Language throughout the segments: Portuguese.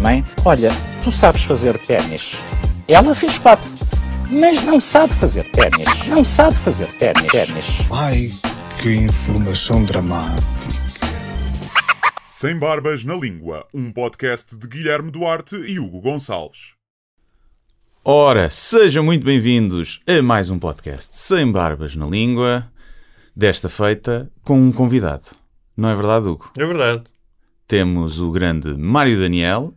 Mãe, olha, tu sabes fazer ténis. Ela fez quatro, mas não sabe fazer ténis. Não sabe fazer ténis. ténis. Ai, que informação dramática. Sem Barbas na Língua, um podcast de Guilherme Duarte e Hugo Gonçalves. Ora, sejam muito bem-vindos a mais um podcast Sem Barbas na Língua, desta feita com um convidado. Não é verdade, Hugo? É verdade. Temos o grande Mário Daniel,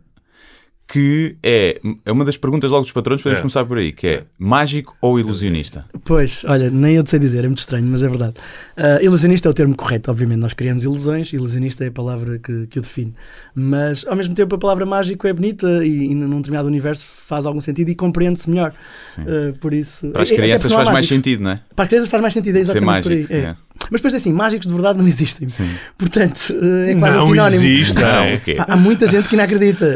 que é, é uma das perguntas logo dos patrões, podemos É. começar por aí, que é mágico ou ilusionista? Pois, olha, nem eu te sei dizer, é muito estranho, mas é verdade. Ah, ilusionista é o termo correto, obviamente. Nós criamos ilusões, ilusionista é a palavra que, que o define. Mas, ao mesmo tempo, a palavra mágico é bonita e, e num determinado universo faz algum sentido e compreende-se melhor. Ah, por isso. Para as e- até crianças faz mais mágicos. sentido, não é? Para as crianças faz mais sentido, é Ser exatamente por aí. mágico, é. é. Mas depois, assim, mágicos de verdade não existem. Sim. Portanto, ah, é quase Não sinónimo. existe. Não, Não. o quê? Há, muita gente que não acredita.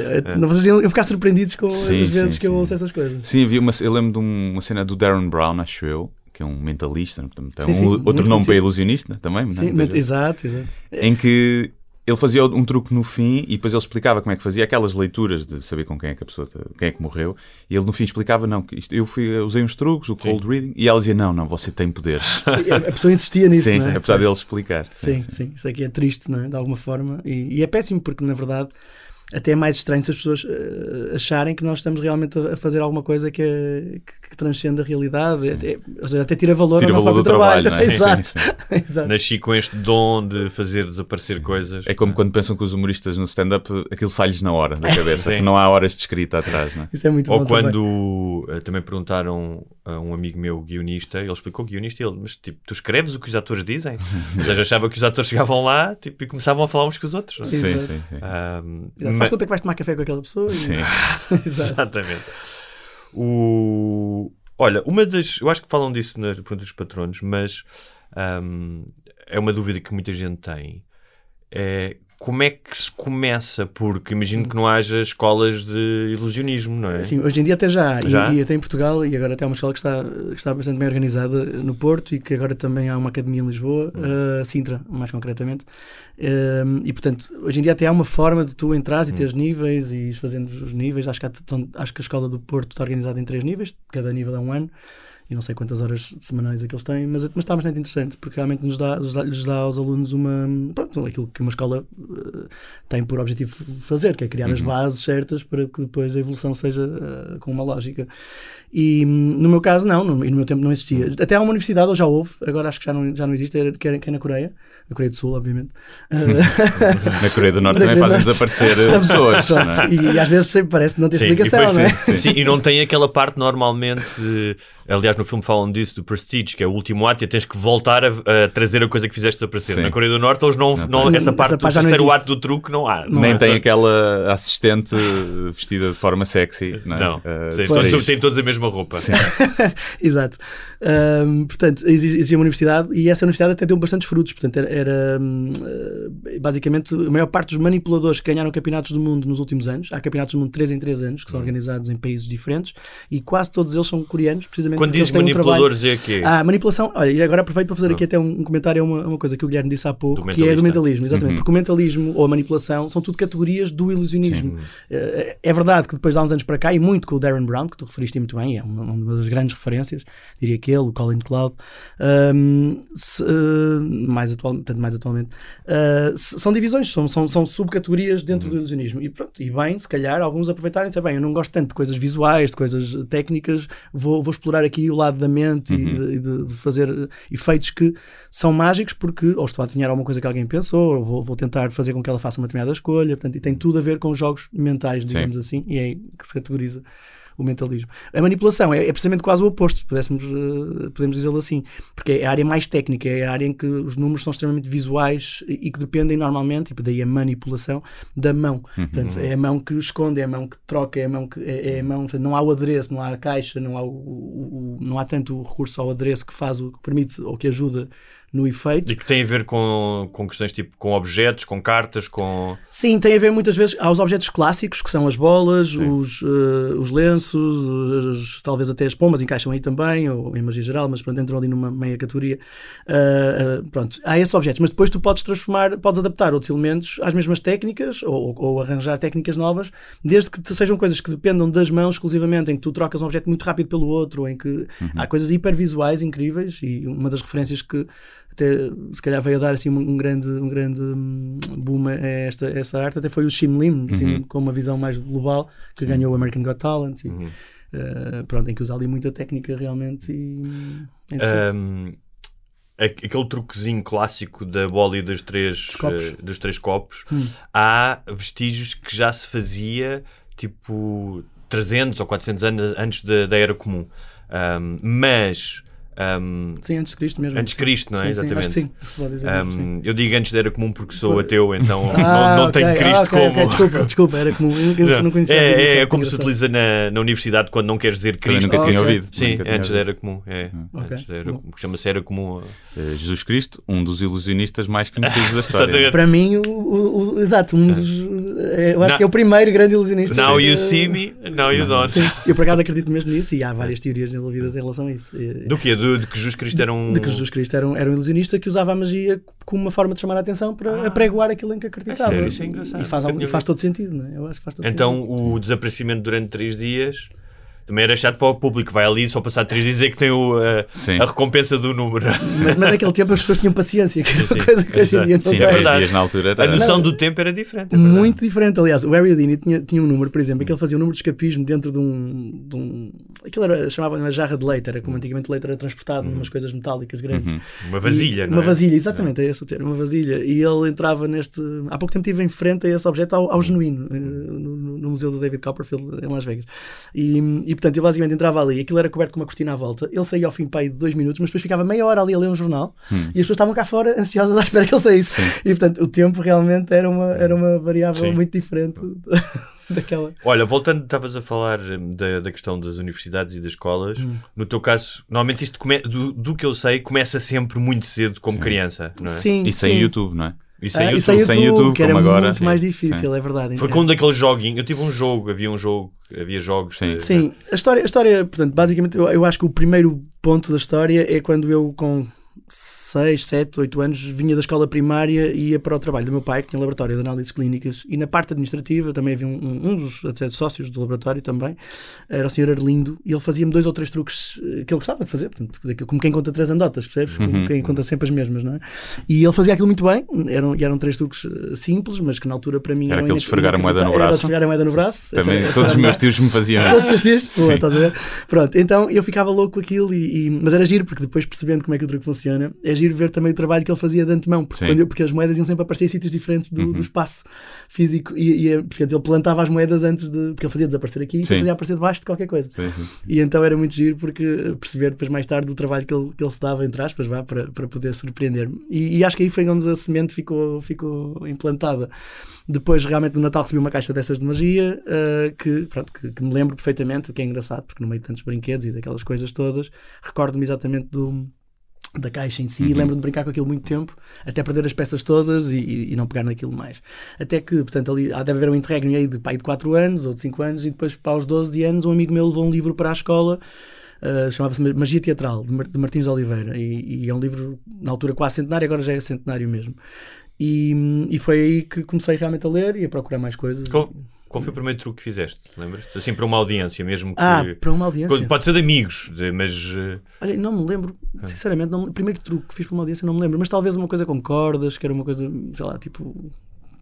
Vocês iam ficar surpreendidos com Sim, as vezes sim, que eu ouço essas coisas. Sim, havia uma, eu lembro de um- uma cena do Darren Brown, acho eu, que é um mentalista, portanto, é Sim, um- sim, outro nome conhecido. para ilusionista também, não é? Sim, gente. exato, exato. em que ele fazia um truque no fim e depois ele explicava como é que fazia aquelas leituras de saber com quem é que a pessoa quem é que morreu e ele no fim explicava não que isto, eu fui usei uns truques o cold reading e ela dizia não não você tem poderes a pessoa insistia nisso, sim não é? apesar dele explicar Sim, sim, isso aqui é triste, não é? De alguma forma. E, e é péssimo porque, na verdade, até é mais estranho se as pessoas eh, acharem que nós estamos realmente a, fazer alguma coisa que, que, que transcende a realidade. Até, ou seja, até tira valor Tira ao valor do trabalho, não é? Exato. Sim, sim. Exato. Nasci com este dom de fazer desaparecer coisas. é como quando pensam que os humoristas no stand-up aquilo sai-lhes na hora da cabeça Sim. que não há horas de escrita atrás não é? Isso é muito Ou bom também. quando eh, também perguntaram a um amigo meu, guionista, ele explicou guionista e ele, mas tipo, tu escreves o que os atores dizem? Mas eu já achava que os atores chegavam lá tipo, e começavam a falar uns com os outros. é? sim, sim, sim. Exato. Mas- conta que vais tomar café com aquela pessoa. e- Sim. Exato. Exatamente. O... Olha, uma das. Eu acho que falam disso nas perguntas dos patronos, mas ahm, é uma dúvida que muita gente tem. É como é que se começa? Porque imagino que não haja escolas de ilusionismo, não é? Sim, hoje em dia até já, há. E- Já? E, até em Portugal, e agora até há uma escola que está, que está bastante bem organizada no Porto e que agora também há uma academia em Lisboa, Hum. uh, Sintra, mais concretamente. Um, e portanto, hoje em dia até há uma forma de tu entrares Hum. e teres níveis e fazendo os níveis. Acho que, há- acho que a escola do Porto está organizada em três níveis, cada nível é um ano. E não sei quantas horas semanais é que eles têm, mas, mas está bastante interessante, porque realmente nos dá, lhes dá, lhes dá aos alunos uma. Pronto, aquilo que uma escola uh, tem por objetivo fazer, que é criar as bases certas para que depois a evolução seja uh, com uma lógica. E hum, no meu caso, não, no, e no meu tempo não existia. Até há uma universidade, ou já houve, agora acho que já não, já não existe, era- que é, que é na Coreia, na Coreia do Sul, obviamente. Uh, na Coreia do Norte também fazem desaparecer eh, pessoas não é? e às vezes sempre parece não ter Sim, explicação, e depois- não é? sim, sim, e não tem aquela parte normalmente, de- aliás no filme falam disso, do Prestige, que é o último ato e tens que voltar a, a trazer a coisa que fizeste desaparecer. Sim. Na Coreia do Norte eles não, Não não, tem. essa parte Essa do não terceiro ato do truque não há. Não nem há. tem aquela assistente vestida de forma sexy não, é? Não, Eh, sim, depois- todos- têm todos a mesma roupa. Sim. Exato. Ahm, portanto, exi- existia uma universidade e essa universidade até deu bastantes frutos. Portanto, era, era, hum, eh, basicamente a maior parte dos manipuladores que ganharam campeonatos do mundo nos últimos anos. Há campeonatos do mundo de 3 em 3 anos que são organizados em países diferentes e quase todos eles são coreanos, precisamente Quando diz têm um trabalho- manipuladores é quê? Ah, manipulação. Olha, e agora aproveito para fazer aqui até um, um comentário a uma, uma coisa que o Guilherme disse há pouco, que é do mentalismo, exatamente. Porque o mentalismo ou a manipulação são tudo categorias do ilusionismo. Eh, É verdade que depois de há uns anos para cá, e muito com o Darren Brown, que tu referiste muito bem, é uma, uma das grandes referências, diria que ele, o Colin Cloud, ahm, se, eh, mais, atual, portanto, mais atualmente, ah, se- são divisões, são, são, são subcategorias dentro do ilusionismo. E pronto, e bem, se calhar, alguns aproveitarem e dizer, bem, eu não gosto tanto de coisas visuais, de coisas técnicas, vou, vou explorar aqui o lado da mente e de, e de- de fazer efeitos que são mágicos porque ou estou a adivinhar alguma coisa que alguém pensou, ou vou, vou tentar fazer com que ela faça uma determinada escolha, portanto, e tem tudo a ver com jogos mentais, digamos assim, e é aí que se categoriza o mentalismo. A manipulação é, é precisamente quase o oposto, se pudéssemos, uh, podemos dizê-lo assim, porque é a área mais técnica, é a área em que os números são extremamente visuais e, que dependem normalmente, e daí a manipulação, da mão. Uhum. Portanto, é a mão que esconde, é a mão que troca, é a mão que é, é a mão, portanto, não há o adereço, não há a caixa, não há, o, o, o, não há tanto o recurso ao adereço que faz o que permite ou que ajuda no efeito. E que tem a ver com, com questões tipo com objetos, com cartas, com. Sim, tem a ver muitas vezes aos objetos clássicos, que são as bolas, os, uh, os lenços, os, talvez até as pombas encaixam aí também, ou em magia geral, mas pronto, entram ali numa meia categoria. Uh, uh, pronto, há esses objetos, mas depois tu podes transformar, podes adaptar outros elementos às mesmas técnicas ou, ou arranjar técnicas novas, desde que sejam coisas que dependam das mãos exclusivamente, em que tu trocas um objeto muito rápido pelo outro, em que uhum. há coisas hipervisuais incríveis e uma das referências que até se calhar veio a dar assim um, grande, um grande hum, boom a esta, a essa arte, até foi o Shim Lim, assim, uhum. com uma visão mais global, que Sim. ganhou o American Got Talent, e, uhum. uh, pronto, em que usa ali muita técnica realmente. E, um, aquele truquezinho clássico da bola e dos três copos, uh, dos três copos hum. há vestígios que já se fazia tipo 300 ou 400 anos antes da, da era comum. Um, mas um, sim, antes de Cristo mesmo. Antes de Cristo, não é? Sim, Exatamente. Sim, sim. Dizer, um, sim. Eu digo antes da era comum porque sou ateu, então ah, não, não okay. tenho Cristo ah, okay, como. Okay. Desculpa, desculpa, era comum. Eu não conhecia é, é, é como se utiliza na, na universidade quando não queres dizer Cristo. nunca tinha ouvido. Sim, nunca antes da era comum. É, antes da era comum. Chama-se era comum. Uh, Jesus Cristo, um dos ilusionistas mais conhecidos da história. Para mim, o, o, o, exato, um dos. Eu acho que é o primeiro grande ilusionista. Now you see me, now you don't. Sim, eu por acaso acredito mesmo nisso e há várias teorias envolvidas em relação a isso. Do quê? Do, de que Jesus Cristo era um. De que Jesus Cristo era um, era um ilusionista que usava a magia como uma forma de chamar a atenção para ah, apregoar aquilo em que acreditava. É sério, isso é engraçado. E faz, e faz todo sentido, não é? Eu acho que faz todo então, sentido. o desaparecimento durante três dias também era chato para o público. Vai ali só passar três dias e dizer que tem o, a, a, recompensa do número. Mas, mas naquele tempo as pessoas tinham paciência, que era uma coisa que hoje em dia não Sim, tem. É verdade. Dias na altura era... A noção não, do tempo era diferente. É muito diferente, aliás. O Harry Houdini tinha, tinha um número, por exemplo, em que ele fazia um número de escapismo dentro de um. De um aquilo era, chamava uma jarra de leite, era como antigamente o leite era transportado uhum. umas coisas metálicas grandes. Uhum. Uma vasilha, e, não Uma é? vasilha, exatamente, é esse o termo, uma vasilha. E ele entrava neste. Há pouco tempo estive em frente a esse objeto ao, ao genuíno, no, no, Museu do David Copperfield, em Las Vegas. E, e portanto, ele basicamente entrava ali, aquilo era coberto com uma cortina à volta. Ele saía ao fim pai de dois minutos, mas depois ficava meia hora ali a ler um jornal hum. e as pessoas estavam cá fora ansiosas à espera que ele saísse. Sim. E portanto, o tempo realmente era uma, era uma variável Sim. muito diferente. daquela. Olha, voltando, estavas a falar hum, da, da questão das universidades e das escolas. Hum. No teu caso, normalmente isto come, do, do, que eu sei, começa sempre muito cedo como sim. criança, não é? Sim, e sem sim. YouTube, não é? E sem, ah, YouTube, e sem YouTube, sem YouTube que era agora. muito mais difícil, sim. é verdade. Foi com um daqueles joguinhos. Eu tive um jogo, havia um jogo, havia jogos. Sim, sim. A, história, a história, portanto, basicamente, eu, eu acho que o primeiro ponto da história é quando eu, com 6, 7, 8 anos, vinha da escola primária e ia para o trabalho do meu pai, que tinha um laboratório de análises clínicas, e na parte administrativa também havia um, um dos até, sócios do laboratório também, era o senhor Arlindo, e ele fazia-me dois ou três truques que eu gostava de fazer, portanto, como quem conta três andotas, percebes? Como Uhum. quem conta sempre as mesmas, não é? E ele fazia aquilo muito bem, eram, eram três truques simples, mas que na altura para mim era eram aquele esfregar a moeda no braço. Era esfregar a moeda no braço. Também, essa, todos essa os meus tios me faziam. Todos os tios? Boa, estás a ver? Pronto, então eu ficava louco com aquilo, e, e, mas era giro, porque depois percebendo como é que o truque funciona, é giro ver também o trabalho que ele fazia de antemão, porque, quando porque as moedas iam sempre aparecer em sítios diferentes do, Uhum. do espaço físico e, e portanto, ele plantava as moedas antes de. porque ele fazia desaparecer aqui e fazia aparecer debaixo de qualquer coisa. Sim, sim. E então era muito giro porque perceber depois mais tarde o trabalho que ele, que ele se dava, entre aspas, vá, para, para poder surpreender-me. E, e acho que aí foi onde a semente ficou, ficou implantada. Depois, realmente, no Natal recebi uma caixa dessas de magia uh, que, pronto, que, que me lembro perfeitamente, o que é engraçado, porque no meio de tantos brinquedos e daquelas coisas todas, recordo-me exatamente do da caixa em si e Uhum. lembro-me de brincar com aquilo muito tempo até perder as peças todas e, e- e não pegar naquilo mais. Até que, portanto, ali deve haver um interregno aí de pai de 4 anos ou de 5 anos e depois para os 12 anos um amigo meu levou um livro para a escola uh, chamava-se Magia Teatral de, Mar- de Martins de Oliveira e, e é um livro na altura quase centenário agora já é centenário mesmo. E, e foi aí que comecei realmente a ler e a procurar mais coisas qual foi o primeiro truque que fizeste? Lembras? Assim, para uma audiência mesmo. Que... ah, para uma audiência Pode ser de amigos, de- mas. eh, Olha, não me lembro, sinceramente, não, me- o primeiro truque que fiz para uma audiência não me lembro, mas talvez uma coisa com cordas, que era uma coisa, sei lá, tipo.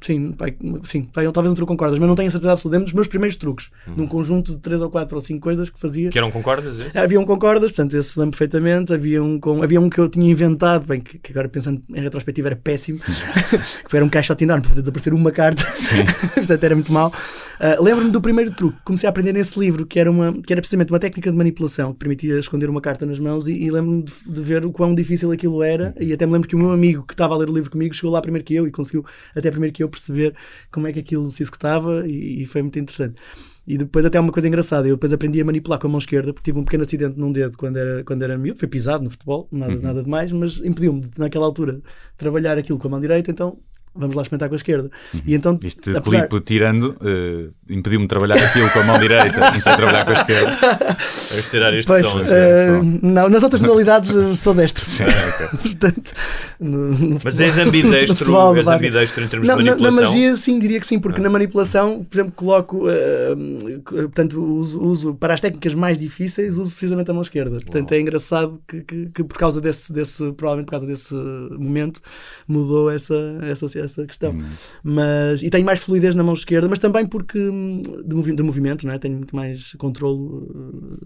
Sim, pai, sim pai, talvez um truque com cordas, mas não tenho a certeza absoluta. É um dos meus primeiros truques, num conjunto de três ou quatro ou cinco coisas que fazia. que eram com cordas? é? Havia um com cordas, portanto, esse lembro perfeitamente. Havia um, com, havia um que eu tinha inventado, bem, que, que agora pensando em retrospectiva era péssimo, que era um caixote enorme para fazer desaparecer uma carta, portanto era muito mau. Uh, Lembro-me do primeiro truque que comecei a aprender nesse livro, que era, uma, que era precisamente uma técnica de manipulação que permitia esconder uma carta nas mãos. E, e lembro-me de, de ver o quão difícil aquilo era. E até me lembro que o meu amigo que estava a ler o livro comigo chegou lá primeiro que eu e conseguiu até primeiro que eu perceber como é que aquilo se executava. E, e foi muito interessante. E depois até uma coisa engraçada, eu depois aprendi a manipular com a mão esquerda, porque tive um pequeno acidente num dedo quando era, quando era miúdo, foi pisado no futebol, nada, Uhum. nada demais, mas impediu-me naquela altura, trabalhar aquilo com a mão direita, então vamos lá experimentar com a esquerda. E então, Este apesar- clipe tirando eh, impediu-me de trabalhar aquilo com a mão direita, comecei a trabalhar com a esquerda. Vamos tirar este Pois, som. eh, som. não, nas outras modalidades eh, sou destro. Ah, Portanto, no, no Mas futebol- és ambidestro, no futebol, és ambidestro em termos Não, de na, na manipulação? magia, sim, diria que sim, porque na manipulação, por exemplo, coloco, eh, portanto, uso, uso para as técnicas mais difíceis, uso precisamente a mão esquerda. Portanto, é engraçado que, que, que por causa desse, desse, provavelmente por causa desse momento, mudou essa, essa, essa questão. Mas, e tenho mais fluidez na mão esquerda, mas também porque hum, de, movi de movimento, não é? tenho muito mais controle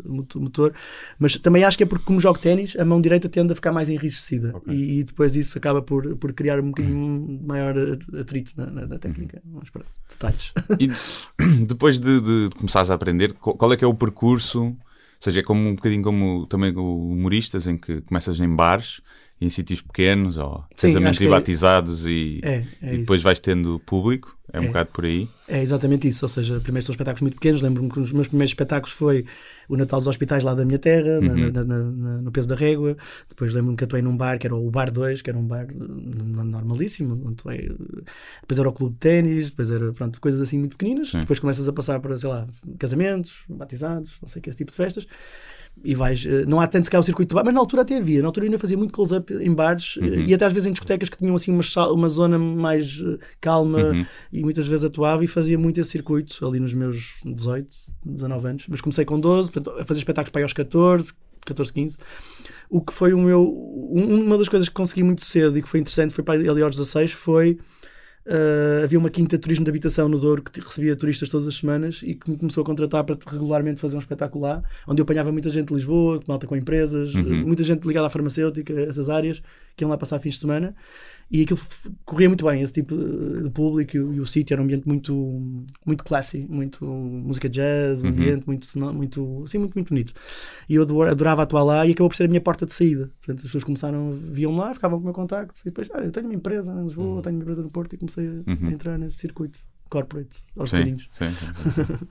moto- motor, mas também acho que é porque, como jogo ténis, a mão direita tende a ficar mais enrijecida e, e depois isso acaba por, por criar um bocadinho maior atrito na, na, na técnica. Vamos para detalhes. E depois de, de começares a aprender, qual é que é o percurso? Ou seja, é como um bocadinho como também humoristas, em que começas em bares, em sítios pequenos, ou Sim, casamentos e é- batizados, e, É, é e depois vais tendo público. É um É. bocado por aí. É exatamente isso, ou seja, primeiro são espetáculos muito pequenos. Lembro-me que um dos meus primeiros espetáculos foi o Natal dos Hospitais lá da minha terra, Uhum. na- na- na- no Peso da Régua. Depois lembro-me que atuei num bar que era o Bar 2, que era um bar normalíssimo. atuei. Depois era o Clube de Ténis, depois era pronto, coisas assim muito pequeninas. Depois começas a passar para, sei lá, casamentos, batizados, não sei que, esse tipo de festas. E vais, eh, não há tanto se calhar o circuito de bar, mas na altura até havia. Na altura eu ainda fazia muito close-up em bares eh, Uhum. e até às vezes em discotecas que tinham assim uma, uma zona mais eh, calma Uhum. e muitas vezes atuava e fazia muito esse circuito ali nos meus 18, 19 anos. Mas comecei com 12, portanto, a fazer espetáculos para aí aos 14, 14, 15. O que foi o meu. um- Uma das coisas que consegui muito cedo e que foi interessante foi para ali aos 16 foi. Uh, havia uma quinta de turismo de habitação no Douro que recebia turistas todas as semanas e que me começou a contratar para regularmente fazer um espetáculo lá, onde eu apanhava muita gente de Lisboa, malta com empresas, Uhum. muita gente ligada à farmacêutica, essas áreas, que iam lá passar fins de semana. E aquilo corria muito bem, esse tipo de de público, e o, e o sítio era um ambiente muito, muito classy, muito música jazz, um Uhum. ambiente muito, muito, assim, muito, muito bonito. E eu ador- adorava atuar lá e acabou por ser a minha porta de saída. Portanto, as pessoas começaram, viam lá, ficavam com o meu contacto, e depois, ah, eu tenho uma empresa em Lisboa, tenho uma empresa no Porto, e comecei a, Uhum. a entrar nesse circuito corporate, aos Sim, bocadinhos. sim, sim, sim.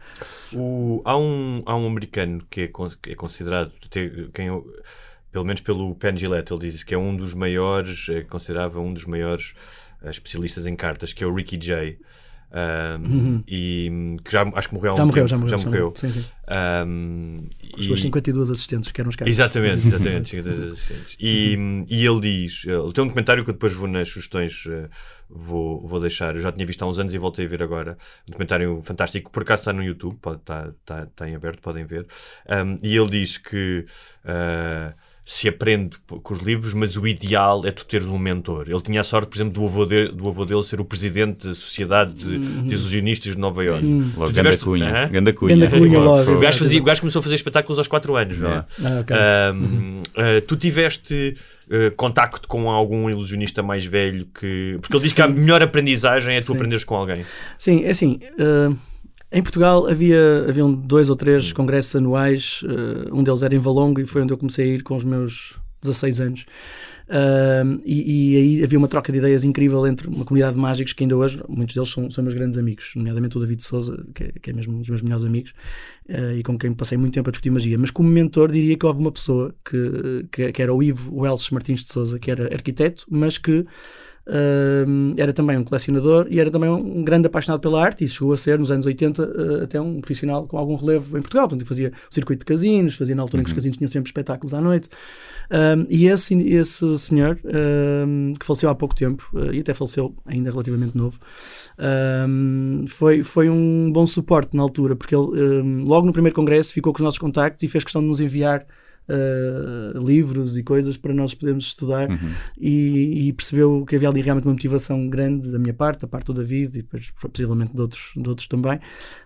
O- há, um, há um americano que é, con- que é considerado, te- quem eu- pelo menos pelo Penn Gillette, ele diz que é um dos maiores, é considerava um dos maiores eh, especialistas em cartas, que é o Ricky Jay. Um, e hum, que já acho que morreu há um Uhum. Já morreu, tempo, já morreu. já morreu. Sim, sim. Um, suas e- 52 assistentes, que eram os caras. Exatamente, exatamente. assistentes. e, e ele diz: ele tem um documentário que eu depois vou nas sugestões, eh, vou, vou deixar. Eu já tinha visto há uns anos e voltei a ver agora. Um documentário fantástico, por acaso está no YouTube, pode, está, está, está em aberto, podem ver. Um, e ele diz que. Se aprende com os livros, mas o ideal é tu teres um mentor. Ele tinha a sorte, por exemplo, do avô, de- do avô dele ser o presidente da Sociedade de, de Ilusionistas de Nova Iorque. Logo, Tu ganda tiveste- cunha. Ganda cunha. Ganda cunha logo, O gajo, fazia, o gajo começou a fazer espetáculos aos 4 anos, não é? Ah, ok. Ahm, ah, tu tiveste ah, contacto com algum ilusionista mais velho que. Porque ele diz que a Sim. melhor aprendizagem é tu Sim. aprenderes com alguém. Sim, é assim. eh, em Portugal havia haviam dois ou Hum. três congressos anuais. eh, um deles era em Valongo e foi onde eu comecei a ir com os meus 16 anos. Ahm, e, e aí havia uma troca de ideias incrível entre uma comunidade de mágicos que ainda hoje, muitos deles são, são meus grandes amigos, nomeadamente o David Souza, que é, que é mesmo um dos meus melhores amigos, eh, e com quem passei muito tempo a discutir magia. Mas como mentor, diria que houve uma pessoa que, que, que era o Ivo Wells Martins de Souza, que era arquiteto, mas que Ahm, era também um colecionador e era também um grande apaixonado pela arte e chegou a ser, nos anos 80, eh, até um profissional com algum relevo em Portugal. Portanto, fazia o circuito de casinos, fazia na altura em que os casinos tinham sempre espetáculos à noite. Ahm, e esse, esse senhor, que faleceu há pouco tempo, eh, e até faleceu ainda relativamente novo, foi, foi um bom suporte na altura, porque ele, logo no primeiro congresso, ficou com os nossos contactos e fez questão de nos enviar Uh, livros e coisas para nós podermos estudar. Uhum. e, e percebeu que havia ali realmente uma motivação grande da minha parte, da parte do David e depois possivelmente de outros, de outros também,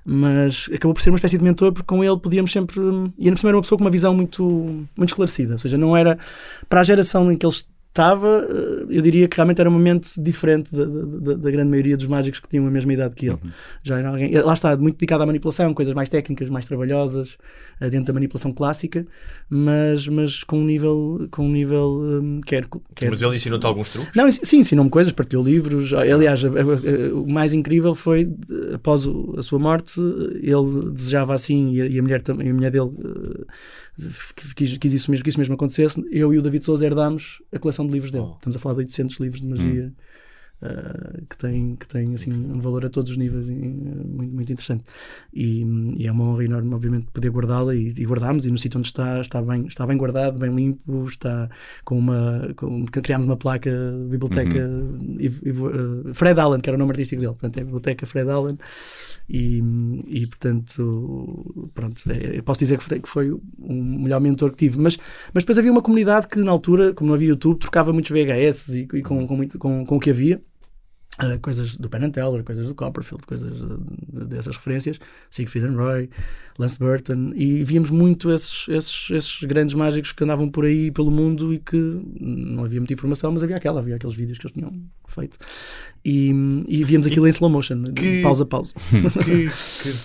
mas acabou por ser uma espécie de mentor porque com ele podíamos sempre, e ainda por cima era uma pessoa com uma visão muito, muito esclarecida, ou seja, não era para a geração em que eles estava, eh, eu diria que realmente era uma mente diferente da, da, da grande maioria dos mágicos que tinham a mesma idade que ele. Uhum. Já era alguém, lá está, muito dedicado à manipulação, coisas mais técnicas, mais trabalhosas, eh, dentro da manipulação clássica, mas, mas com um nível, com um nível hum, quer, quer Mas ele ensinou-te alguns truques? não, sim, ensinou-me coisas, partilhou livros. Aliás, a- a- a- o mais incrível foi, após o- a sua morte, ele desejava assim, e a, e mulher, e a mulher dele eh, quis, quis isso mesmo, que isso mesmo acontecesse. Eu e o David Souza herdámos a coleção de livros dele. Oh. Estamos a falar de 800 livros de magia. Eh, que tem, que tem assim, um valor a todos os níveis e, eh, muito, muito interessante. E, e é uma honra enorme obviamente poder guardá-la e, e guardámos e no sítio onde está está bem, está bem guardado, bem limpo está com uma com, criámos uma placa biblioteca Ivo- Ivo- eh, Fred Allen, que era o nome artístico dele portanto é a biblioteca Fred Allen. E, e portanto pronto, é- eu posso dizer que foi, que foi o melhor mentor que tive mas, mas depois havia uma comunidade que na altura, como não havia YouTube trocava muitos VHS e, e com, com, muito, com, com o que havia Uh, coisas do Penn and Teller, coisas do Copperfield, coisas de- dessas referências, Siegfried and Roy, Lance Burton, e víamos muito esses, esses, esses grandes mágicos que andavam por aí pelo mundo e que não havia muita informação, mas havia aquela, havia aqueles vídeos que eles tinham feito. E, e víamos aquilo em slow motion, que- pausa a pausa. que, que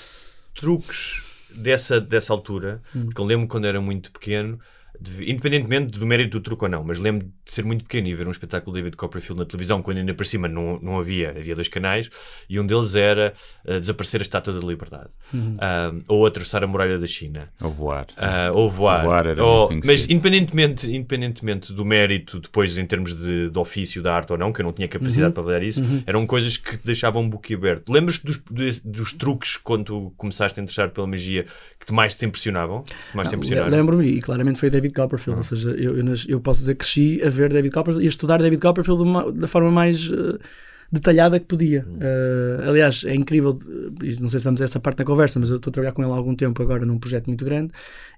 truques dessa, dessa altura, Hum. porque eu lembro quando era muito pequeno, de- independentemente do mérito do truque ou não, mas lembro ser muito pequeno e ver um espetáculo de David Copperfield na televisão, quando ainda por cima não, não havia, havia dois canais, e um deles era uh, desaparecer a Estátua da Liberdade, Uhum. Um, ou atravessar a muralha da China. Ou voar. Ah, ou voar. Voar era Ou- muito mas independentemente, independentemente do mérito, depois em termos de, de ofício da arte ou não, que eu não tinha capacidade Uhum. para avaliar isso, Uhum. eram coisas que te deixavam um boquiaberto. Lembras-te dos, dos, dos truques quando tu começaste a interessar pela magia que te mais te impressionavam? Que mais te impressionaram? Lembro-me, e claramente foi David Copperfield, ou seja, eu, eu, eu posso dizer que cresci a ver David Copperfield e a estudar David Copperfield uma- da forma mais eh, detalhada que podia. Eh, aliás, é incrível, eh, não sei se vamos a essa parte da conversa, mas eu estou a trabalhar com ele há algum tempo agora num projeto muito grande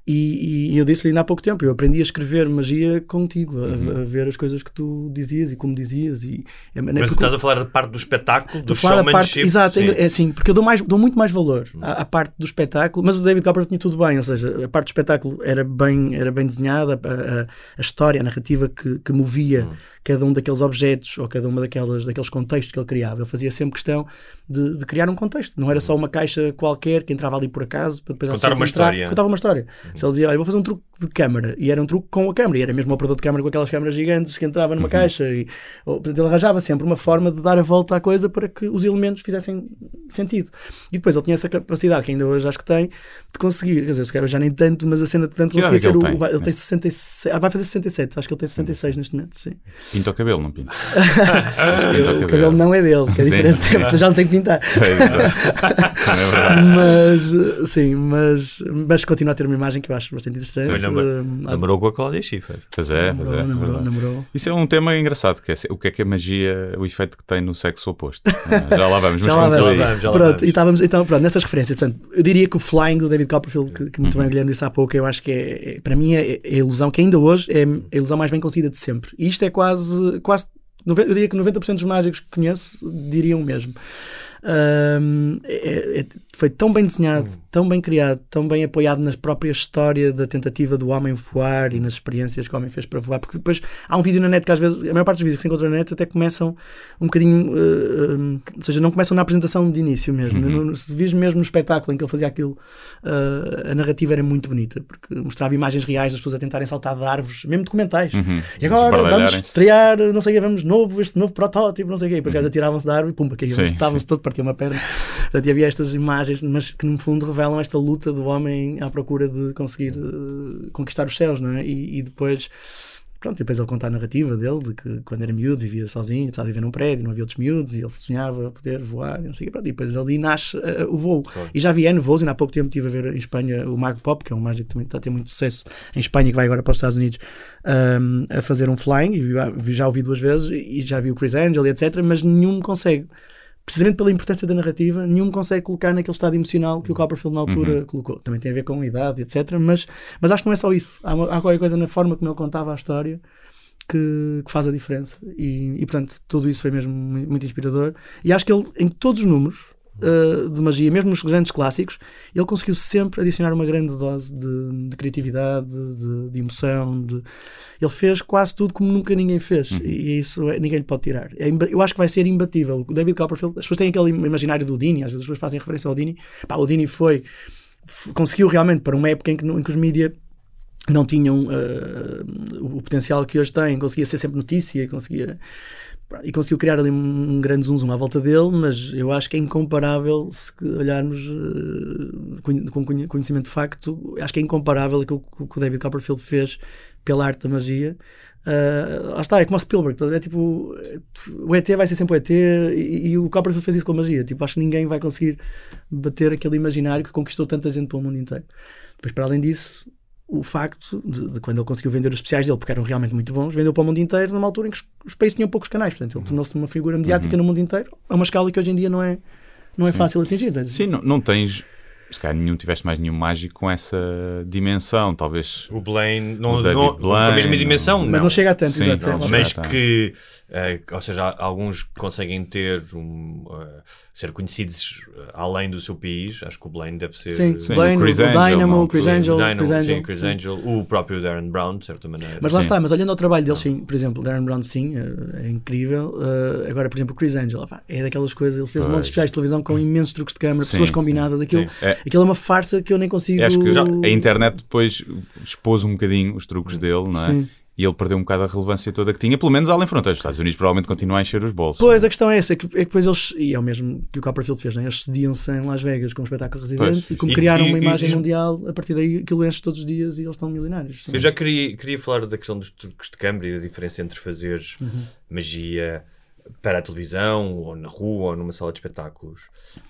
e, e eu disse-lhe ainda há pouco tempo, eu aprendi a escrever magia contigo, a, a ver as coisas que tu dizias e como dizias. E, é, Mas tu estás a falar da parte do espetáculo, do da parte, showmanship? exato, Sim. é assim, porque eu dou, mais, dou muito mais valor à, à parte do espetáculo, mas o David Copperfield tinha tudo bem, ou seja, a parte do espetáculo era bem, era bem desenhada, a, a- a história, a narrativa que, que movia cada um daqueles objetos ou cada uma daquelas, daqueles contextos que ele criava. Ele fazia sempre questão de, de criar um contexto, não era só uma caixa qualquer que entrava ali por acaso para depois Contar uma entrar, história. Contava uma história. Se ele dizia, "Ah, vou fazer um truque de câmara, e era um truque com a câmara, e era mesmo o operador de câmara com aquelas câmaras gigantes que entrava numa caixa, e ou, portanto, ele arranjava sempre uma forma de dar a volta à coisa para que os elementos fizessem sentido. E depois ele tinha essa capacidade, que ainda hoje acho que tem, de conseguir, quer dizer, se calhar já nem tanto, mas a cena de tanto é que ser ele o. tem, Ele tem né? 66, ah, vai fazer 67, acho que ele tem 66 neste momento, sim. Pinta o cabelo, não pinta? o cabelo não é dele, que é Sim, diferente, sim. já não tem que pintar. É, exato. É verdade. mas sim, mas, mas continua a ter uma imagem que eu acho bastante interessante. Namor- Eh, namorou com a Cláudia Schiffer. Pois é, pois namorou, é, namorou, verdade. namorou. Isso é um tema engraçado, que é o que é que a magia, o efeito que tem no sexo oposto. Ah, Já lá vamos, mas Já lá vamos. Pronto, e estávamos, então, pronto, nessas referências. Portanto, eu diria que o Flying do David Copperfield, que, que muito bem o Guilherme disse há pouco, eu acho que é, é- para mim é, é a ilusão que ainda hoje é a ilusão mais bem conseguida de sempre. E isto é quase, quase eu diria que 90% dos mágicos que conheço diriam o mesmo. Ahm, é- é- foi tão bem desenhado, tão bem criado, tão bem apoiado na própria história da tentativa do homem voar e nas experiências que o homem fez para voar. Porque depois há um vídeo na net que às vezes, a maior parte dos vídeos que se encontram na net até começam um bocadinho, eh, um, ou seja, não começam na apresentação de início mesmo. Uhum. No- Se vis mesmo no espetáculo em que ele fazia aquilo, eh, a narrativa era muito bonita, porque mostrava imagens reais das pessoas a tentarem saltar de árvores, mesmo documentais. Uhum. E agora vamos estrear, não sei o vamos novo, este novo protótipo, não sei o quê. E depois já atiravam-se da árvore e pumba, caíam, estavam-se todo, partiam uma perna. Portanto, havia estas imagens, mas que no fundo revelam esta luta do homem à procura de conseguir eh, conquistar os céus, não é? E, e depois. Pronto, e depois ele conta a narrativa dele, de que quando era miúdo vivia sozinho, estava a viver num prédio, não havia outros miúdos, e ele sonhava poder voar, e não sei o quê. Pronto, e depois ali nasce eh, o voo. E já vi N voos, ainda há pouco tempo estive a ver em Espanha o Mago Pop, que é um mágico que também está a ter muito sucesso em Espanha, que vai agora para os Estados Unidos ahm, a fazer um flying, e vi- já ouvi duas vezes, e já vi o Chris Angel, e etc., mas nenhum me consegue precisamente pela importância da narrativa, nenhum me consegue colocar naquele estado emocional que o Copperfield na altura colocou. Também tem a ver com a idade, etc. Mas, mas acho que não é só isso. Há, uma- há qualquer coisa na forma como ele contava a história que, que faz a diferença. E, e, portanto, tudo isso foi mesmo mu- muito inspirador. E acho que ele, em todos os números, uh, de magia, mesmo nos grandes clássicos, ele conseguiu sempre adicionar uma grande dose de, de criatividade, de, de, emoção. De... Ele fez quase tudo como nunca ninguém fez. Uhum. E isso é, ninguém lhe pode tirar. É, eu acho que vai ser imbatível. O David Copperfield, as pessoas têm aquele imaginário do Dini, às vezes as pessoas fazem referência ao Dini. Pá, o Dini foi. Conseguiu realmente, para uma época em que, em que os mídias não tinham uh, o potencial que hoje têm, conseguia ser sempre notícia, conseguia e conseguiu criar ali um grande zoom, zoom à volta dele, mas eu acho que é incomparável se olharmos uh, com conhecimento de facto, acho que é incomparável aquilo que o David Copperfield fez pela arte da magia. Uh, lá está, é como o Spielberg, tá é tipo o ET vai ser sempre o ET e, e, o Copperfield fez isso com a magia. Tipo, acho que ninguém vai conseguir bater aquele imaginário que conquistou tanta gente pelo mundo inteiro. Depois, para além disso, o facto de, de, quando ele conseguiu vender os especiais dele, porque eram realmente muito bons, vendeu para o mundo inteiro numa altura em que os, os países tinham poucos canais. Portanto, ele uhum. tornou-se uma figura mediática uhum. no mundo inteiro, a uma escala que hoje em dia não é, não é fácil atingir. Sim, não, não tens se calhar nenhum tiveste mais nenhum mágico com essa dimensão, talvez. O Blaine, não, o não, Blaine, a mesma dimensão, não. Mas não chega a tanto, Sim, exatamente. Mas que, uh, ou seja, alguns conseguem ter um, uh, ser conhecidos eh, além do seu país. Acho que o Blaine deve ser. Sim, sim. Blaine, o, Chris o Angel, Dynamo, Chris Angel, Dynamo, Chris Angel. Sim, Chris Angel. O próprio Darren Brown, de certa maneira. Mas lá sim. está, mas olhando ao trabalho dele, sim, por exemplo, Darren Brown, sim, é, é incrível. Uh, agora, por exemplo, o Chris Angel, opa, é daquelas coisas, ele fez um monte de especiais de televisão com imensos truques de câmara, sim, pessoas combinadas, aquilo é. Aquilo é uma farsa que eu nem consigo. Acho que já, a internet depois expôs um bocadinho os truques dele, não é? Sim e ele perdeu um bocado a relevância toda que tinha, pelo menos além fronteiras. Os Estados Unidos provavelmente continuam a encher os bolsos. Pois, a questão é essa, é que, é que depois eles, e é o mesmo que o Copperfield fez, né? eles cediam-se em Las Vegas com um espetáculo residente e como e, criaram e, uma imagem e, mundial, a partir daí aquilo enche todos os dias e eles estão milionários. Eu já queria, queria falar da questão dos truques de câmara e da diferença entre fazeres uhum. magia para a televisão, ou na rua, ou numa sala de espetáculos.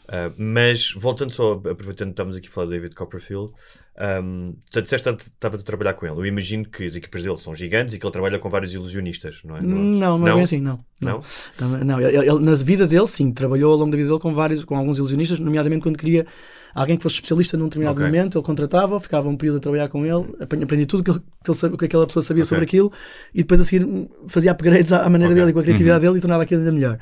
Uh, mas, voltando só, aproveitando que estamos aqui a falar do David Copperfield, um, tu disseste que estava a trabalhar com ele. Eu imagino que as equipas dele são gigantes e que ele trabalha com vários ilusionistas, não é? Não, não, não é bem assim, não. Não? Não, não, não ele, ele, na vida dele, sim, trabalhou ao longo da vida dele com vários, com alguns ilusionistas, nomeadamente quando queria alguém que fosse especialista num determinado okay. momento, ele contratava, ficava um período a trabalhar com ele, aprendi tudo o que, ele, que aquela pessoa sabia okay. sobre aquilo e depois a seguir fazia upgrades à, maneira okay. dele e com a criatividade uhum. dele e tornava aquilo ainda melhor.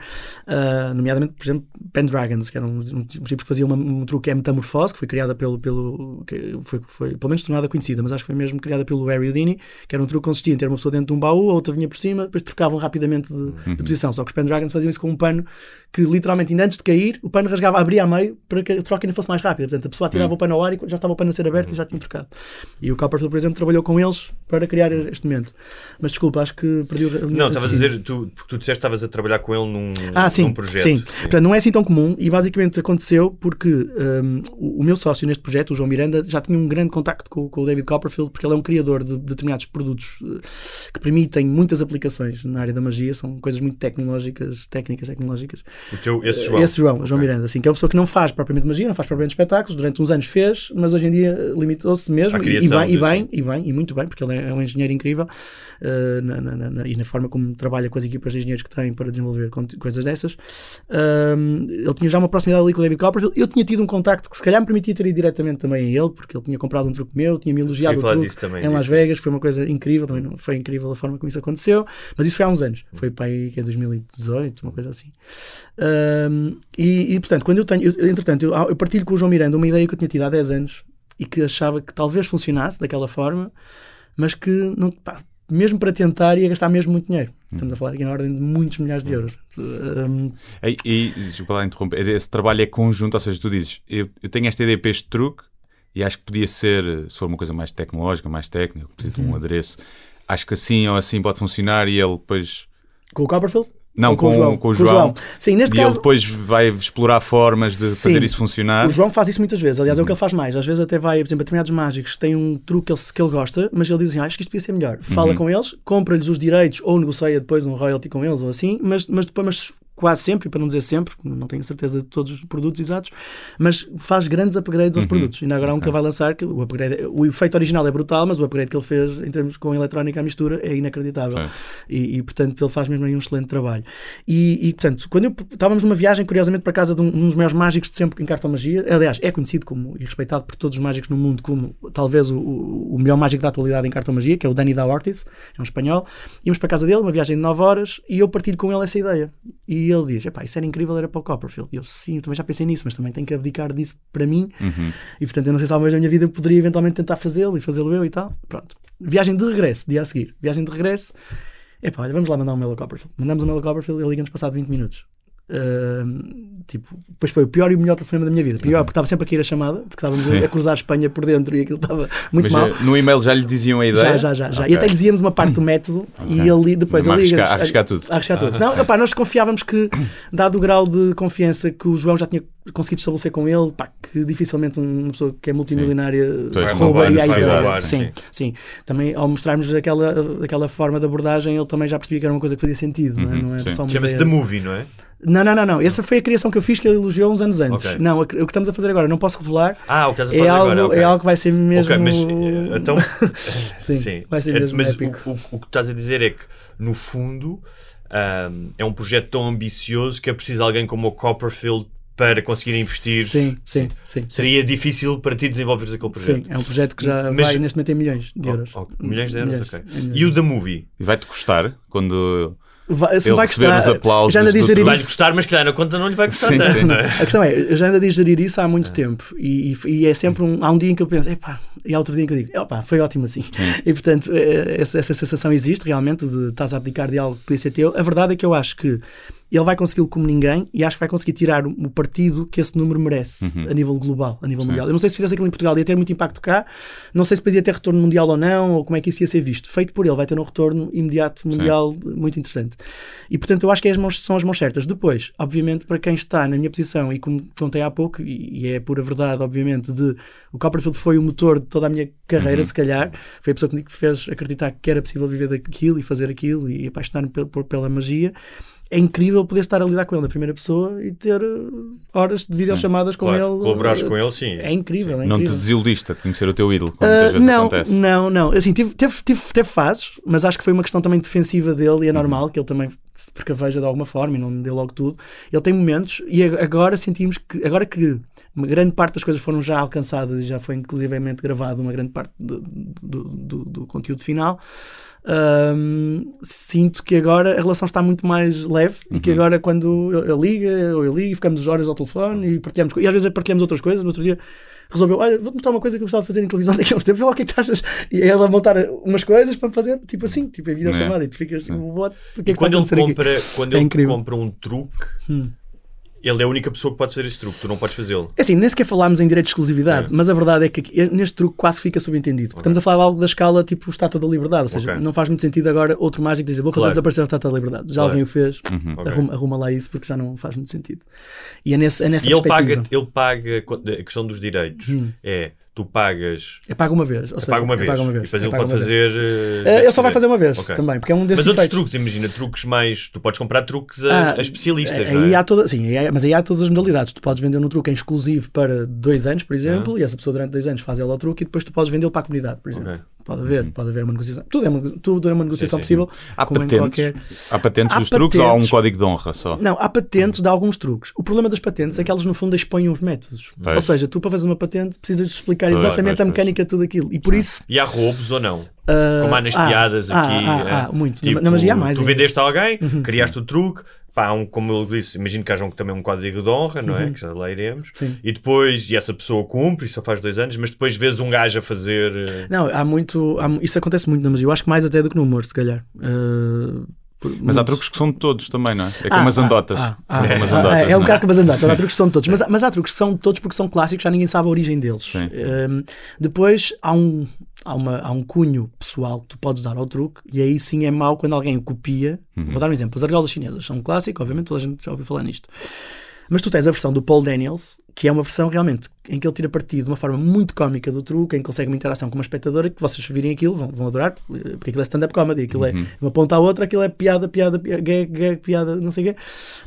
Uh, nomeadamente, por exemplo, Pendragons, que era um, um tipo que fazia uma, um truque que é metamorfose, que foi criada pelo. pelo que foi, foi, pelo menos tornada conhecida, mas acho que foi mesmo criada pelo Harry Houdini, que era um truque que consistia em ter uma pessoa dentro de um baú, a outra vinha por cima, depois trocavam rapidamente de, uhum. de posição. Só que os Pendragons faziam isso com um pano que literalmente, ainda antes de cair, o pano rasgava, abria a meio para que a troca ainda fosse mais rápida. Portanto, a pessoa atirava uhum. o pano ao ar e já estava o pano a ser aberto e já tinha trocado. E o Copperfield, por exemplo, trabalhou com eles para criar este momento. Mas desculpa, acho que perdi o. Não, estavas a dizer, tu, tu disseste que estavas a trabalhar com ele num, ah, sim, num projeto. Sim. sim. Portanto, não é assim tão comum e basicamente aconteceu porque um, o, meu sócio neste projeto, o João Miranda, já tinha um grande contacto com, com, o David Copperfield porque ele é um criador de, de determinados produtos uh, que permitem muitas aplicações na área da magia, são coisas muito tecnológicas, técnicas tecnológicas. O teu, esse João? Esse João, okay. João Miranda, assim, que é uma pessoa que não faz propriamente magia, não faz propriamente espetáculos, durante uns anos fez, mas hoje em dia limitou-se mesmo e, e, bem, e bem, e bem, e muito bem, porque ele é um engenheiro incrível uh, na, na, na, e na forma como trabalha com as equipas de engenheiros que tem para desenvolver coisas dessas. Uh, ele tinha já uma proximidade ali com o David Copperfield. Eu tinha tido um contacto que se calhar me permitia ter ido diretamente também a ele, porque ele tinha comprado um truque meu, tinha me elogiado o truque também, em Las Vegas, foi uma coisa incrível, também não, foi incrível a forma como isso aconteceu, mas isso foi há uns anos, foi para aí que é 2018, uma coisa assim. Uh, e, e, portanto, quando eu tenho, eu, entretanto, eu, eu partilho com o João Miranda uma ideia que eu tinha tido há 10 anos e que achava que talvez funcionasse daquela forma, mas que não, pá, mesmo para tentar ia gastar mesmo muito dinheiro. Estamos a falar aqui na ordem de muitos milhares de euros. Um... E, e desculpa lá interromper, esse trabalho é conjunto, ou seja, tu dizes, eu, eu tenho esta ideia para este truque e acho que podia ser, se for uma coisa mais tecnológica, mais técnica, preciso de um uhum. adereço, acho que assim ou assim pode funcionar e ele depois. Com o Copperfield? Não, com, com, o João. Com o João. Com o João. Sim, neste e caso... ele depois vai explorar formas de Sim. fazer isso funcionar. O João faz isso muitas vezes. Aliás, é o que ele faz mais. Às vezes até vai, por exemplo, a determinados mágicos tem um truque que ele, que ele gosta, mas ele diz assim, ah, acho que isto podia ser melhor. Fala uhum. com eles, compra-lhes os direitos ou negocia depois um royalty com eles ou assim, mas, mas depois mas quase sempre, para não dizer sempre, não tenho certeza de todos os produtos exatos, mas faz grandes upgrades aos uhum. produtos. Ainda agora há um que vai lançar que o upgrade, o efeito original é brutal, mas o upgrade que ele fez em termos com eletrónica à mistura é inacreditável. É. E, e, portanto ele faz mesmo aí um excelente trabalho. E, e portanto, quando eu, estávamos numa viagem, curiosamente, para casa de um, um dos maiores mágicos de sempre em cartomagia, aliás, é conhecido como e respeitado por todos os mágicos no mundo como talvez o, o melhor mágico da atualidade em cartomagia, que é o Dani da Ortiz, é um espanhol. Íamos para casa dele, uma viagem de 9 horas, e eu partilho com ele essa ideia. E e ele diz: Epá, isso era incrível, era para o Copperfield. E eu, sim, eu também já pensei nisso, mas também tenho que abdicar disso para mim. Uhum. E portanto, eu não sei se alguma vez na minha vida eu poderia eventualmente tentar fazê-lo e fazê-lo eu e tal. Pronto. Viagem de regresso, dia a seguir. Viagem de regresso. Epá, olha, vamos lá mandar um mail ao Copperfield. Mandamos um mail ao Copperfield e ele liga-nos passado 20 minutos. Uh, tipo, depois foi o pior e o melhor telefonema da minha vida. Pior, porque estava sempre a cair a chamada, porque estávamos Sim. a, cruzar a Espanha por dentro e aquilo estava muito Mas mal. eh, no e-mail já lhe diziam a ideia? Já, já, já, já. Ok. E até lhe dizíamos uma parte do método e Ok. ele depois ele liga arriscar- a arriscar tudo. A arriscar tudo. Não, epá, nós confiávamos que, dado o grau de confiança que o João já tinha conseguido estabelecer com ele, pá, que dificilmente uma pessoa que é multimilionária vai roubaria a ideia. sim, sim. Também ao mostrarmos aquela, aquela forma de abordagem, ele também já percebia que era uma coisa que fazia sentido, não, é? Uhum, não era sim. só uma Chama-se ideia. The Movie, não é? Não, não, não, não. Essa foi a criação que eu fiz que ele elogiou uns anos antes. Ok. Não, o que estamos a fazer agora, não posso revelar. Ah, o que estás a É fazer algo, agora. ok. é algo que vai ser mesmo. Ok, mas eh, então. Sim, Sim. vai ser É, mesmo mas épico. o, o- o que estás a dizer é que, no fundo, ahm, é um projeto tão ambicioso que é preciso alguém como o Copperfield para conseguir investir. Sim, sim, sim. Seria difícil para ti desenvolveres aquele projeto. Sim, é um projeto que já Mas- vai neste momento em milhões de Oh, euros. oh, milhões de euros, ok. em milhões. E o The Movie? E vai-te custar quando Vai, se ele vai receber custar, os aplausos já anda a digerir isso. custar, mas calhar na conta não lhe vai custar Sim, tanto, sim. é? A questão é, eu já ando a digerir isso há muito tempo e, e- é sempre um, há um dia em que eu penso, epá, e há outro dia em que eu digo, epá, foi ótimo assim. E portanto, eh, essa, essa sensação existe realmente de estás a abdicar de algo que podia ser teu. A verdade é que eu acho que ele vai consegui-lo como ninguém e acho que vai conseguir tirar o, partido que esse número merece a nível global, a nível mundial. Eu não sei se fizesse aquilo em Portugal ia ter muito impacto cá, não sei se depois ia ter retorno mundial ou não, ou como é que isso ia ser visto. Feito por ele, vai ter um retorno imediato mundial muito interessante. E portanto, eu acho que é as mãos- são as mãos certas. Depois, obviamente, para quem está na minha posição, e como contei há pouco, e, e é pura verdade, obviamente, de o Copperfield foi o motor de toda a minha carreira, se calhar, foi a pessoa que me fez acreditar que era possível viver daquilo e fazer aquilo e apaixonar-me pela magia. É incrível poder estar a lidar com ele na primeira pessoa e ter uh, horas de videochamadas com Claro, ele. colaborares uh, com ele, sim. É incrível, é não te incrível. desiludiste a conhecer o teu ídolo, como muitas Uh, vezes não, acontece. não, não. Assim, tive, teve, tive, teve fases, mas acho que foi uma questão também defensiva dele e é normal que ele também se precaveja de alguma forma e não dê logo tudo. Ele tem momentos e ag- agora sentimos que, agora que uma grande parte das coisas foram já alcançadas e já foi inclusivamente gravado uma grande parte do, do, do- do conteúdo final. Hum, sinto que agora a relação está muito mais leve e que agora quando eu, eu ligo ou eu ligo ficamos horas ao telefone e partilhamos e às vezes partilhamos outras coisas no outro dia resolveu, olha, vou-te mostrar uma coisa que eu gostava de fazer em televisão daqui a uns tempos, vê lá o que é que tu achas e ela a montar umas coisas para fazer, tipo assim, tipo em videochamada e tu ficas, what? o que é que Quando ele acontecer aqui? compra, quando É ele incrível. compra um truque, Hum. Ele é a única pessoa que pode fazer esse truque, tu não podes fazê-lo. É assim, nem sequer falámos em direito de exclusividade, É. mas a verdade é que neste truque quase fica subentendido. Porque Estamos a falar de algo da escala tipo Estátua da Liberdade, ou seja, Ok. não faz muito sentido agora outro mágico dizer vou fazer Claro. desaparecer a Estátua da Liberdade. Já Claro. alguém o fez, Ok. arruma, arruma lá isso porque já não faz muito sentido. E é, nesse, é nessa E ele paga, ele paga, a questão dos direitos Hum. é, tu pagas, É pago uma vez. Ou é seja, paga uma é vez, pago uma e vez. depois é ele pago pode fazer... eh, Eh, ele só vai fazer uma vez Ok. também, porque é um desses Mas outros efeitos. truques, imagina, truques mais, tu podes comprar truques a, Ah, a especialistas, Aí não é? há toda, sim, aí há- mas aí há todas as modalidades. Tu podes vender um truque em exclusivo para dois anos, por exemplo, e essa pessoa durante dois anos faz ela o truque e depois tu podes vendê-lo para a comunidade, por exemplo. Ok. Pode haver, pode haver uma negociação. Tudo é uma, tudo é uma negociação Sim, sim, possível. Há como em patentes, qualquer- há patentes Há dos truques ou há um patentes. código de honra só? Não, há patentes de alguns truques. O problema das patentes é que elas, no fundo, expõem os métodos. Pois. Ou seja, tu para fazer uma patente precisas de explicar exatamente pois, a mecânica de tudo aquilo. E por isso. E há roubos ou não? ah, Como há nas há- piadas há- aqui. há- eh, há, muito. tipo, Na magia há mais. Tu ainda. vendeste a alguém, criaste o truque, pá, um, como eu disse, imagino que haja um, também um código de honra, não é? Que já lá iremos. Uhum. Sim. E depois, e essa pessoa cumpre, e só faz dois anos, mas depois vês um gajo a fazer. eh, Não, há muito. há isso acontece muito na magia. Eu acho que mais até do que no humor, se calhar. Ah, Mas há muito. truques que são de todos também, não é? É Ah, como as ah, andotas. ah, ah, ah, andotas. é, é um não bocado como as andotas, há truques que são de todos, mas, mas há truques que são de todos porque são clássicos, já ninguém sabe a origem deles. Um, depois há um, há, uma, há um cunho pessoal que tu podes dar ao truque, e aí sim é mau quando alguém o copia. Uhum. Vou dar um exemplo: as argolas chinesas são um clássico, obviamente toda a gente já ouviu falar nisto. Mas tu tens a versão do Paul Daniels, que é uma versão realmente em que ele tira partido de uma forma muito cómica do truque, em que consegue uma interação com uma espectadora que vocês virem aquilo vão, vão adorar, porque aquilo é stand-up comedy, aquilo é de uma ponta à outra, aquilo é piada, piada, piada gag, gag, piada, não sei o quê.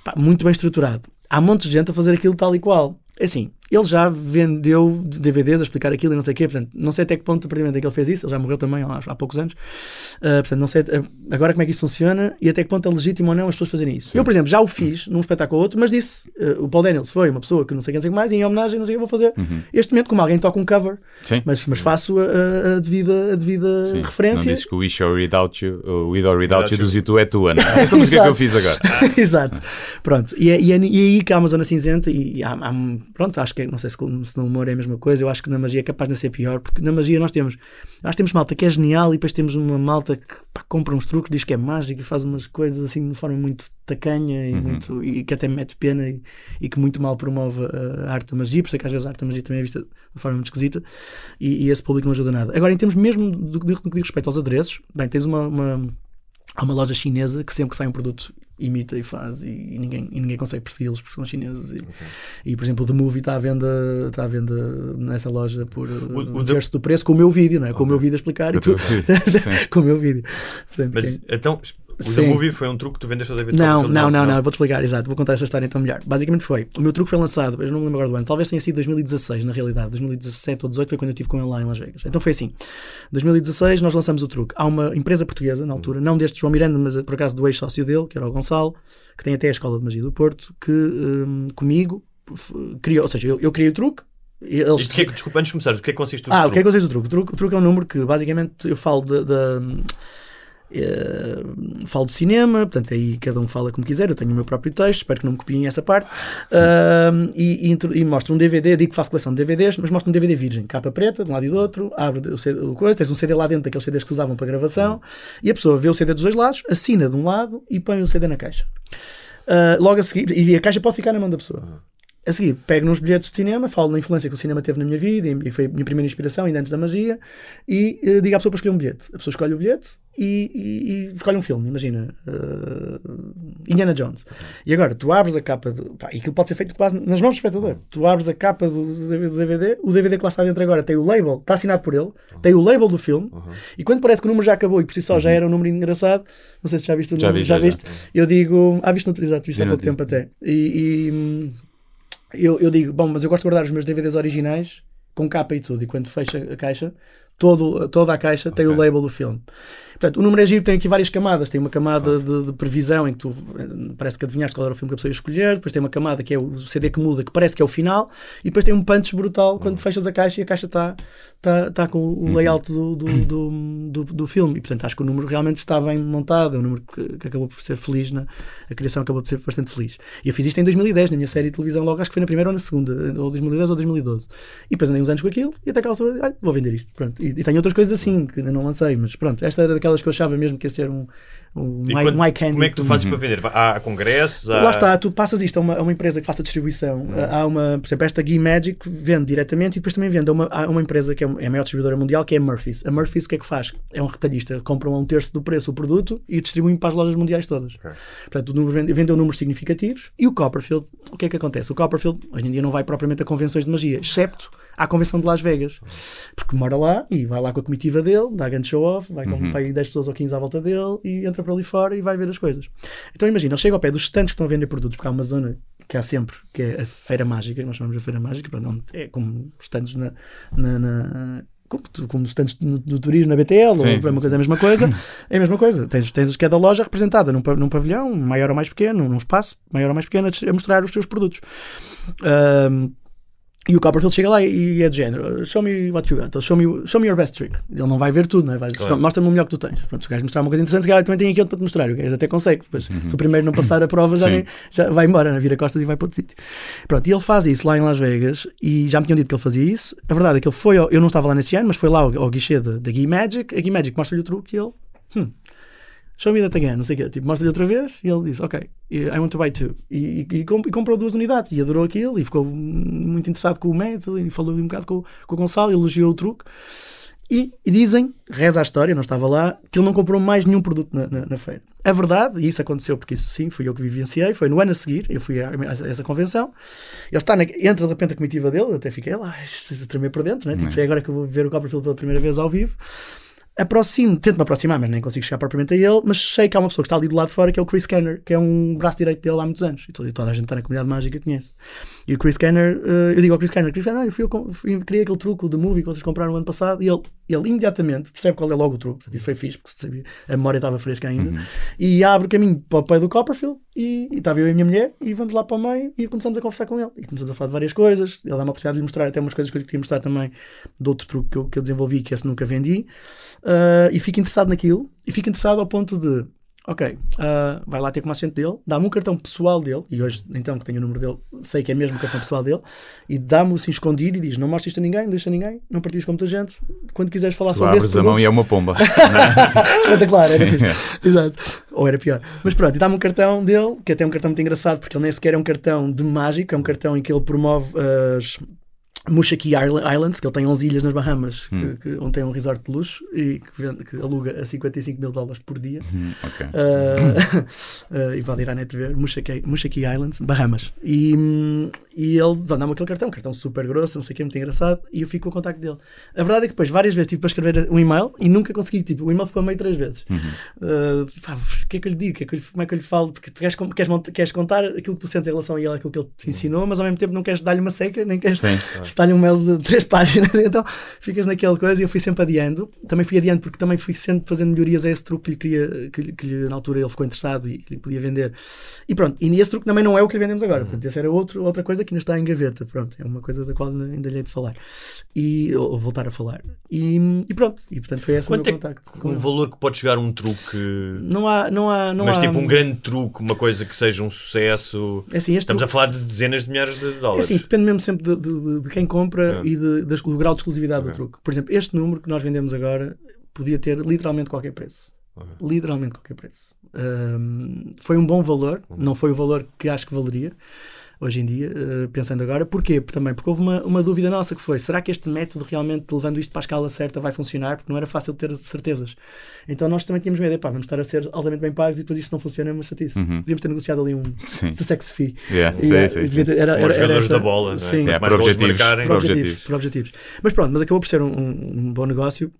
Pá, muito bem estruturado. Há montes de gente a fazer aquilo tal e qual. É assim, ele já vendeu DVDs a explicar aquilo e não sei o quê. Portanto, não sei até que ponto, a partir do momento em que ele fez isso, ele já morreu também há, há poucos anos. Uh, portanto, não sei uh, agora como é que isso funciona e até que ponto é legítimo ou não as pessoas fazerem isso. Sim. Eu, por exemplo, já o fiz num espetáculo ou outro, mas disse: uh, o Paul Daniels foi uma pessoa que não sei quem sei mais e em homenagem, não sei o que vou fazer. Uhum. Este momento, como alguém toca um cover, mas, mas faço a, a devida, a devida Sim. referência. Não dizes que o Wish or Without You, o With or Without You do Zitu é tua, não é? Esta música que eu fiz agora. Exato. Pronto. E, é, e, é, e é aí que há uma zona cinzenta e, e há, há, pronto, acho que não sei se, se no humor é a mesma coisa, eu acho que na magia é capaz de ser pior, porque na magia nós temos, nós temos malta que é genial e depois temos uma malta que pá, compra uns truques, diz que é mágico e faz umas coisas assim de forma muito tacanha e, uhum. muito, e que até mete pena e, e, que muito mal promove a arte da magia, por isso é que às vezes a arte da magia também é vista de forma muito esquisita e, e esse público não ajuda nada. Agora, em termos mesmo do, do, do que diz respeito aos adereços, bem, tens uma, uma há uma loja chinesa que sempre que sai um produto imita e faz e, e ninguém, e ninguém consegue persegui-los porque são chineses e, okay. e, por exemplo o The Movie está à venda está à venda nessa loja por o, um o terço do preço com o meu vídeo não é? Okay. com o meu vídeo a explicar e tudo com o meu vídeo Portanto, Mas, quem... então o Sim. The Movie foi um truque que tu vendeste ao David Não, não, não, não, vou-te explicar, exato, vou contar essa história então melhor. Basicamente foi, o meu truque foi lançado, eu não me lembro agora do ano, talvez tenha sido 2016 na realidade, 2017 ou 2018 foi quando eu estive com ele lá em Las Vegas. Então foi assim, 2016 nós lançamos o truque. Há uma empresa portuguesa na altura, não deste João Miranda, mas por acaso do ex-sócio dele, que era o Gonçalo, que tem até a Escola de Magia do Porto, que um, comigo criou, ou seja, eu, eu criei o truque, eles... Que é, desculpa, antes de começar, o que é que consiste o ah, truque? Ah, o que é que consiste o truque? O truque, o truque é um número que basicamente eu falo de Uh, falo de cinema, portanto aí cada um fala como quiser, eu tenho o meu próprio texto, espero que não me copiem essa parte, uh, e, e, e, mostro um DVD, digo que faço coleção de DVDs, mas mostro um DVD virgem, capa preta, de um lado e do outro, abre o, CD, o coisa, tens um CD lá dentro daqueles CDs que se usavam para gravação, e a pessoa vê o CD dos dois lados, assina de um lado e põe o CD na caixa. Uh, logo a seguir, e a caixa pode ficar na mão da pessoa. A seguir, pego nos bilhetes de cinema, falo da influência que o cinema teve na minha vida, e foi a minha primeira inspiração, ainda antes da magia, e uh, digo à pessoa para escolher um bilhete. A pessoa escolhe o bilhete e, e, e escolhe um filme, imagina. Uh, Indiana Jones. E agora, tu abres a capa, de, pá, e aquilo pode ser feito quase nas mãos do espectador. Tu abres a capa do, do DVD, o DVD que lá está dentro agora tem o label, está assinado por ele, tem o label do filme, uhum. e quando parece que o número já acabou e por si só já uhum. era um número engraçado, não sei se já viste o número, já, vi, já, viste? Já. Eu digo, ah, viste no utilizado, viste há pouco tempo até. e, e eu, eu digo, bom, mas eu gosto de guardar os meus DVDs originais com capa e tudo, e quando fecha a caixa, todo, toda a caixa okay. tem o label do filme. Portanto, o número é giro, tem aqui várias camadas. Tem uma camada de, de, previsão em que tu parece que adivinhaste qual era o filme que a pessoa ia escolher, depois tem uma camada que é o CD que muda, que parece que é o final, e depois tem um punch brutal quando uhum. fechas a caixa e a caixa está tá, tá com o uhum. layout do, do, do, do, do filme. E portanto, acho que o número realmente está bem montado, é um número que, que acabou por ser feliz, na, a criação acabou por ser bastante feliz. E eu fiz isto em 2010, na minha série de televisão, logo acho que foi na primeira ou na segunda, ou 2010 ou 2012. E depois andei uns anos com aquilo, e até aquela altura, olha, vou vender isto. Pronto. E, e tenho outras coisas assim, que ainda não lancei, mas pronto, esta era daquelas que eu achava mesmo que ia ser um, um my, quando, my candy. Como é que tu fazes uhum. para vender? Há congressos? Há... Lá está, tu passas isto a uma, a uma empresa que faça distribuição. Uhum. Há uma, por exemplo, esta Gui Magic vende diretamente e depois também vende a uma, a uma empresa que é, é a maior distribuidora mundial, que é a Murphy's. A Murphy's o que é que faz? É um retalhista, compram a um terço do preço o produto e distribuem para as lojas mundiais todas. Okay. Portanto, número, vendeu números significativos e o Copperfield, o que é que acontece? O Copperfield hoje em dia não vai propriamente a convenções de magia, excepto à convenção de Las Vegas. Porque mora lá e vai lá com a comitiva dele, dá grande show off, vai com uhum. 10 pessoas ou 15 à volta dele e entra para ali fora e vai ver as coisas. Então imagina, ele chega ao pé dos stands que estão a vender produtos, porque há uma zona que há sempre, que é a Feira Mágica, que nós chamamos de Feira Mágica, para não, é como stands na, na, na como, como stands do, turismo na BTL, sim, ou é uma coisa, é a mesma coisa, é a mesma coisa. Tens, tens cada loja representada num, num pavilhão, maior ou mais pequeno, num espaço maior ou mais pequeno, a mostrar os seus produtos. Um, e o Copperfield chega lá e é de género: Show me what you got, show me, show me your best trick. Ele não vai ver tudo, né? claro. mostra-me o melhor que tu tens. Pronto, se queres mostrar uma coisa interessante, se também tem aquilo para te mostrar. O gajo até consegue. Depois, uhum. Se o primeiro não passar a prova, já, nem, já vai embora, né? vira costas e vai para outro sítio. Pronto, e ele faz isso lá em Las Vegas e já me tinham dito que ele fazia isso. A verdade é que ele foi, ao, eu não estava lá nesse ano, mas foi lá ao, ao guichê da Gui Magic. A Gui Magic mostra-lhe o truque e ele. Hum, show me that again, não sei o quê. Tipo, mostra-lhe outra vez e ele diz, ok, I want to buy two. E, e, e, comprou duas unidades e adorou aquilo e ficou muito interessado com o método e falou um bocado com, com o Gonçalo, elogiou o truque. E, e, dizem, reza a história, não estava lá, que ele não comprou mais nenhum produto na, na, na, feira. A verdade, e isso aconteceu porque isso sim, fui eu que vivenciei, foi no ano a seguir, eu fui a, a essa convenção, ele está na, entra de repente a comitiva dele, eu até fiquei lá, a tremer por dentro, né? tipo, é agora que eu vou ver o Copperfield pela primeira vez ao vivo. Aproximo, tento me aproximar, mas nem consigo chegar propriamente a ele, mas sei que há uma pessoa que está ali do lado de fora, que é o Chris Kenner, que é um braço direito dele há muitos anos, e toda, toda a gente está na comunidade mágica conhece. E o Chris Kenner, eh, eu digo ao Chris Kenner, Chris Kenner, eu fui, eu fui, criei aquele truque do movie que vocês compraram no ano passado, e ele, ele imediatamente percebe qual é logo o truque, Portanto, isso foi fixe, porque sabia, a memória estava fresca ainda, e abre o caminho para o pé do Copperfield, e, e estava eu e a minha mulher, e vamos lá para o meio, e começamos a conversar com ele, e começamos a falar de várias coisas, ele dá uma oportunidade de lhe mostrar até umas coisas que eu lhe queria mostrar também, de outro truque que eu, que eu desenvolvi, que esse nunca vendi, Uh, e fico interessado naquilo. E fico interessado ao ponto de ok, uh, vai lá ter como assistente dele dá-me um cartão pessoal dele e hoje então que tenho o número dele sei que é mesmo o cartão pessoal dele e dá-me assim escondido e diz não mostres isto a ninguém, não deixa a ninguém não partilhes com muita gente quando quiseres falar Tu sobre abres a mão e é uma pomba. espetacular, era Sim. fixe. Exato. Ou era pior. Mas pronto, e dá-me um cartão dele, que até é um cartão muito engraçado, porque ele nem sequer é um cartão de mágico, é um cartão em que ele promove as. Mushaki Isla- Islands, que ele tem 11 ilhas nas Bahamas, Hum. que, que- onde tem um resort de luxo e que, vende- que aluga a 55 mil dólares por dia. Hum, ok. Uh, uh, e pode ir à net ver Mushaki, Mushaki Islands, Bahamas. E, e ele dá-me aquele cartão, um cartão super grosso, não sei o que, muito engraçado, e eu fico com o contacto dele. A verdade é que depois, várias vezes, tive para escrever um e-mail e nunca consegui. Tipo, o e-mail ficou a meio três vezes. Uh, pá, o que é que eu lhe digo? Que é que eu lhe- como é que eu lhe falo? Porque tu queres, queres, queres contar aquilo que tu sentes em relação a ele, aquilo que ele te ensinou, mas ao mesmo tempo não queres dar-lhe uma seca, nem queres Sim. espetar-lhe um mail de três páginas. Então ficas naquela coisa e eu fui sempre adiando. Também fui adiando porque também fui sempre fazendo melhorias a esse truque que lhe queria, que, que lhe, na altura ele ficou interessado e que lhe podia vender. E pronto, e esse truque também não é o que lhe vendemos agora. Portanto, essa era outro, outra coisa que ainda está em gaveta. Pronto, é uma coisa da qual ainda lhe hei de falar. E, ou, voltar a falar. E, e pronto, e portanto foi esse Quanto o é meu contacto. que- com um ele. valor que pode chegar um truque? Não há, não há, não mas há, tipo um grande truque, uma coisa que seja um sucesso. É assim, Estamos truque- a falar de dezenas de milhares de É dólares. assim, isto depende mesmo sempre de, de- de- de quem compra É. e de- das- do grau de exclusividade Ok. do truque. Por exemplo, este número que nós vendemos agora podia ter literalmente qualquer preço. Literalmente qualquer preço. Ahm, foi um bom valor, não foi o valor que acho que valeria hoje em dia, eh, pensando agora. Porquê? Também porque houve uma, uma dúvida nossa que foi, será que este método realmente, levando isto para a escala certa, vai funcionar? Porque não era fácil ter certezas. Então nós também tínhamos medo, vamos estar a ser altamente bem pagos e depois isto não funciona, é uma chatice. Uhum. Podíamos ter negociado ali um Sim. success fee. Yeah, E, sim, eh, sim, era- era- era jogadores essa- da bola, é? Sim. É, gols objetivos, marcarem, por objetivos, objetivos. por objetivos. Mas pronto, mas acabou por ser um, um- um bom negócio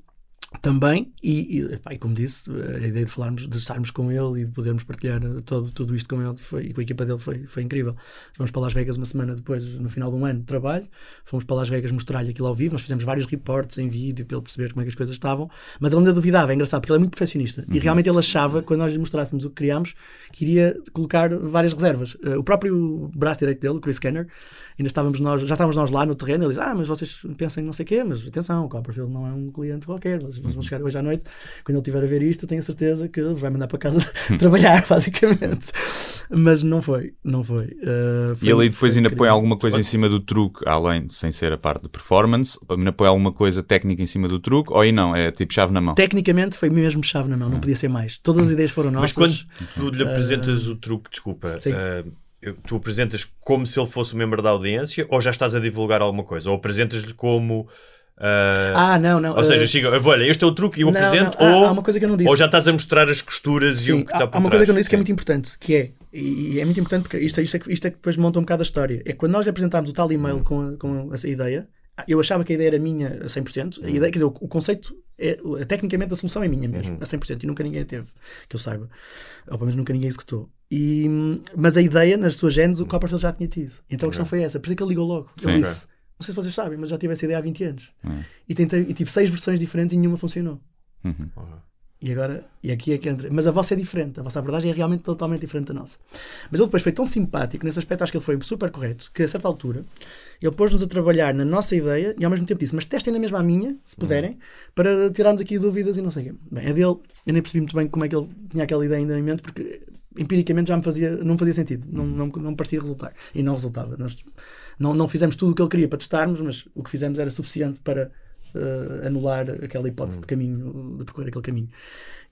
também e, e, e como disse a ideia de falarmos de estarmos com ele e de podermos partilhar todo, tudo isto com ele foi, e com a equipa dele foi, foi incrível. Fomos para Las Vegas uma semana depois no final de um ano de trabalho fomos para Las Vegas mostrar-lhe aquilo ao vivo nós fizemos vários reportes em vídeo para ele perceber como é que as coisas estavam mas ele ainda duvidava, é engraçado porque ele é muito perfeccionista e realmente ele achava, quando nós lhe mostrássemos o que criámos que iria colocar várias reservas. Eh, o próprio braço direito dele, o Chris Kenner ainda estávamos nós, já estávamos nós lá no terreno ele diz, ah, mas vocês pensem não sei o quê mas atenção, o Copperfield não é um cliente qualquer vocês vão chegar hoje à noite quando ele estiver a ver isto, tenho a certeza que ele vai mandar para casa trabalhar, basicamente. Mas não foi, não foi. Uh, foi E ele aí depois foi ainda põe alguma coisa em cima do truque, além, sem ser a parte de performance, ainda põe alguma coisa técnica em cima do truque, ou aí não, é tipo chave na mão. Tecnicamente foi mesmo chave na mão, não podia ser mais. Todas as ideias foram Mas nossas. quando tu lhe apresentas o truque, desculpa, Sim. eu- tu apresentas como se ele fosse um membro da audiência ou já estás a divulgar alguma coisa? Ou apresentas-lhe como. Eh, Ah, não, não. ou seja, uh, chega, olha, este é o truque e eu não, apresento, não, há- ou, há uma coisa que eu não disse. ou já estás a mostrar as costuras e Sim, o que está há, por há uma trás. coisa que eu não disse que é muito importante, que é, e, e é muito importante porque isto, é- isto, é, que- isto é que depois monta um bocado a história, é que quando nós lhe apresentámos o tal e-mail Hum. com, com essa ideia, eu achava que a ideia era minha a 100%, Hum. a ideia, quer dizer, o, o conceito, é, o- tecnicamente a solução é minha Uhum. mesmo, a 100%, e nunca ninguém a teve, que eu saiba, ou pelo menos nunca ninguém executou. E, mas a ideia, nas suas genes, o Copperfield já tinha tido. Então a questão foi essa, por isso é que ele ligou logo. Sim. disse, não sei se vocês sabem, mas já tive essa ideia há 20 anos. Hum. E, tentei, e tive seis versões diferentes e nenhuma funcionou. Uhum. E agora, e aqui é que entra. Mas a vossa é diferente, a vossa abordagem é realmente totalmente diferente da nossa. Mas ele depois foi tão simpático, nesse aspecto acho que ele foi super correto, que a certa altura ele pôs-nos a trabalhar na nossa ideia e ao mesmo tempo disse: Mas testem na mesma a minha, se puderem, para tirarmos aqui dúvidas e não sei o quê. Bem, a dele, eu nem percebi muito bem como é que ele tinha aquela ideia ainda em mente, porque empiricamente já me fazia, não fazia sentido, não, não, não me parecia resultar. E não resultava. Nós não, não fizemos tudo o que ele queria para testarmos, mas o que fizemos era suficiente para eh, anular aquela hipótese de caminho, de percorrer aquele caminho.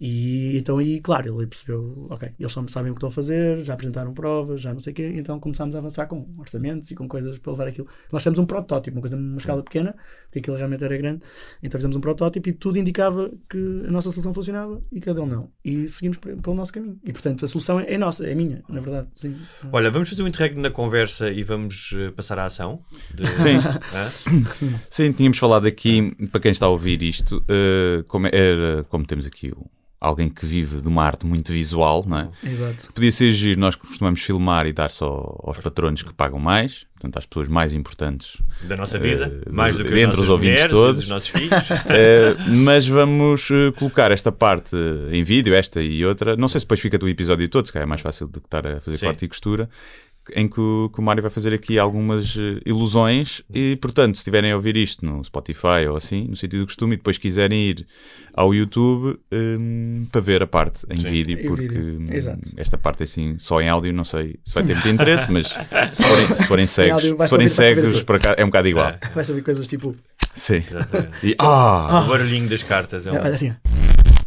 E então aí, claro, ele percebeu, ok, eles só sabem o que estão a fazer, já apresentaram provas, já não sei o quê, então começámos a avançar com orçamentos e com coisas para levar aquilo. Nós fizemos um protótipo, uma coisa numa escala pequena, porque aquilo realmente era grande, então fizemos um protótipo e tudo indicava que a nossa solução funcionava e que a dele não. E seguimos pe- pelo nosso caminho. E portanto a solução é, nossa, é minha, na verdade. Sim. Olha, vamos fazer um interregno na conversa e vamos eh, passar à ação? De- Sim. Hã? Sim, tínhamos falado aqui para quem está a ouvir isto, uh, como, era, como temos aqui o, alguém que vive de uma arte muito visual, não é? Exato. Podia ser giro, nós costumamos filmar e dar só aos patronos que pagam mais, portanto às pessoas mais importantes Da nossa vida, eh, mais do que entre os ouvintes mulheres, todos. os nossos filhos. Eh, mas vamos eh, colocar esta parte em vídeo, esta e outra. Não sei se depois fica do episódio todo, se calhar é mais fácil do que estar a fazer Sim. corte e costura. Em que o, que o Mário vai fazer aqui algumas eh, ilusões, e portanto, se estiverem a ouvir isto no Spotify ou assim, no sítio do costume, e depois quiserem ir ao YouTube hum, para ver a parte em vídeo, Em porque vídeo, hum, exato. esta parte assim, só em áudio, não sei se vai ter muito interesse, mas se forem, se forem cegos, se forem cegos, por acaso, é um bocado igual. Vai saber coisas tipo. Sim. Exatamente. E, ah! O barulhinho das cartas é um... Olha assim.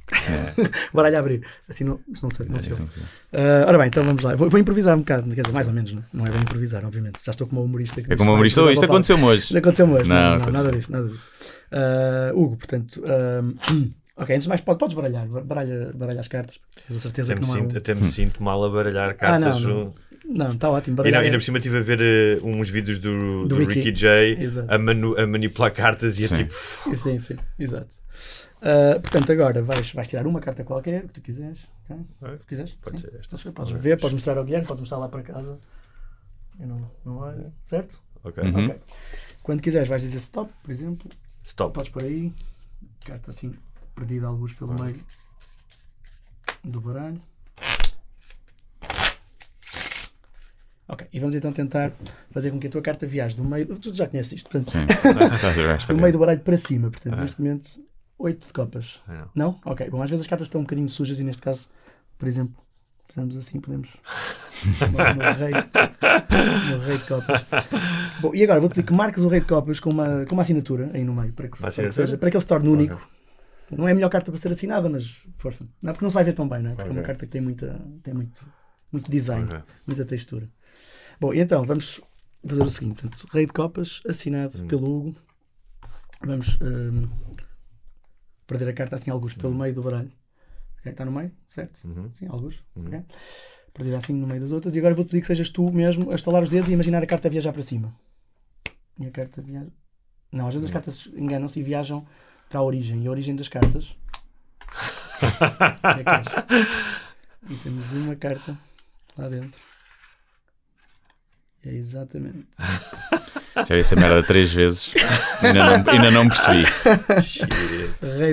Baralho a abrir. Assim não, isto não sei. Não sei. sim, sim. Ah, ora bem, então vamos lá. Vou, vou improvisar um bocado, quer dizer, mais ou menos, não, não é bem improvisar, obviamente. Já estou como um humorista. que É como "Vai humorista, isto palavra." aconteceu-me hoje. Não aconteceu hoje. Não, Não, não, aconteceu. nada disso, nada disso. Ah, Hugo, portanto, ah, ok, antes de mais, pode- podes baralhar, baralha, baralha as cartas, tens a certeza Até que me, não há um... sinto, até me sinto mal a baralhar Ah, cartas. não, um- não. Não, está ótimo. E Baralhar não, ainda é- por cima estive a ver eh, uns vídeos do, Do do Ricky. Ricky, J a, manu- a manipular cartas e é Sim. tipo. Sim, sim, exato. Ah, portanto, agora vais, vais tirar uma carta qualquer, que tu quiseres. ok? É, Se quiseres. pode ser esta. Podes, podes ver, podes mostrar ao Guilherme, podes mostrar lá para casa. Eu não, não olho, certo? Ok. Uhum. Ok. Quando quiseres, vais dizer stop, por exemplo. Stop. Podes por aí. Carta assim, perdida alguns pelo meio do baralho. Ok, e vamos então tentar fazer com que a tua carta viaje do meio. Tu já conheces isto, portanto, do meio do baralho para cima. Portanto, Ah. neste momento, 8 de copas. Não. Não? Ok. Bom, às vezes as cartas estão um bocadinho sujas e neste caso, por exemplo, fazemos assim, podemos. no rei, no rei de copas. Bom, e agora vou-te pedir que marques o rei de copas com uma, com uma assinatura aí no meio, para que, para que, seja, para que ele se torne único. Não é a melhor carta para ser assinada, mas força. Não, porque não se vai ver tão bem, não é? Porque é uma carta que tem, muita, tem muito, muito design, Ok. muita textura. Bom, e então vamos fazer o seguinte: portanto, Rei de Copas, assinado Hum. pelo Hugo. Vamos hum, perder a carta assim, alguns, pelo meio do baralho. Ok, Está no meio, certo? Uhum. Sim, alguns. Uhum. ok? Perdida assim no meio das outras. E agora vou-te pedir que sejas tu mesmo a estalar os dedos e imaginar a carta a viajar para cima. E a carta viaja. Não, às vezes as cartas enganam-se e viajam para a origem. E a origem das cartas. é a caixa. E temos uma carta lá dentro. É exatamente. Já vi essa merda três vezes. Ainda não, ainda não percebi.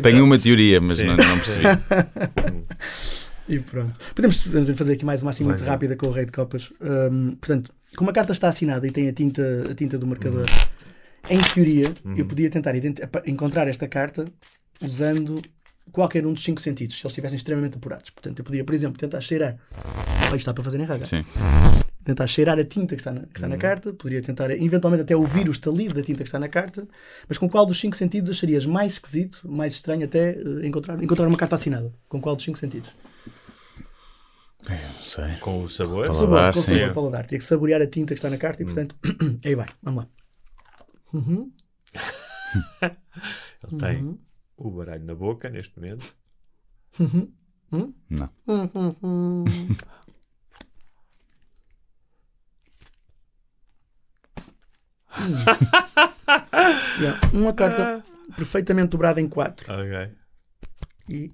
Tenho uma teoria, mas não, não percebi. E pronto. Podemos, podemos fazer aqui mais uma assim muito Vai, vai. rápida com o Rei de Copas. Hum, portanto, como a carta está assinada e tem a tinta, a tinta do marcador, em teoria, eu podia tentar encontrar esta carta usando qualquer um dos cinco sentidos, se eles estivessem extremamente apurados. Portanto, eu podia, por exemplo, tentar cheirar. Oh, isto está para fazer em raga. Sim. Tentar cheirar a tinta que está, na, que está na carta, poderia tentar eventualmente até ouvir o estalido da tinta que está na carta, mas com qual dos cinco sentidos acharias mais esquisito, mais estranho até eh, encontrar, encontrar uma carta assinada? Com qual dos cinco sentidos? Não sei. Com o sabor. Paladar, Sabor, com sim. sabor paladar. Tinha que saborear a tinta que está na carta e, portanto, aí vai, vamos lá. Uhum. Ele tem o baralho na boca neste momento. Não. Yeah, Uma carta perfeitamente dobrada em quatro. Ok. E,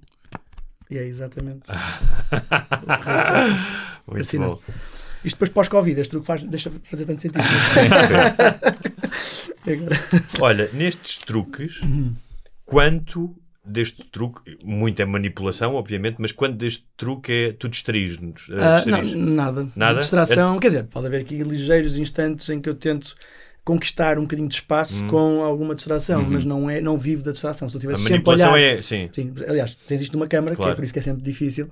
e é exatamente. Muito Assinado. bom. Isto depois pós-Covid, este truque faz, deixa de fazer tanto sentido. Agora, Olha, nestes truques, quanto deste truque, muito é manipulação, obviamente, mas quanto deste truque é tu distraís-nos? eh, ah, distraís? nada. Nada? Distração, quer dizer, pode haver aqui ligeiros instantes em que eu tento conquistar um bocadinho de espaço com alguma distração, mas não, é, não vivo da distração. Se eu Hum. A tivesse sempre a manipulação olhar, é. Sim. Sim, aliás, tens isto numa câmara, que é Claro. por isso que é sempre difícil.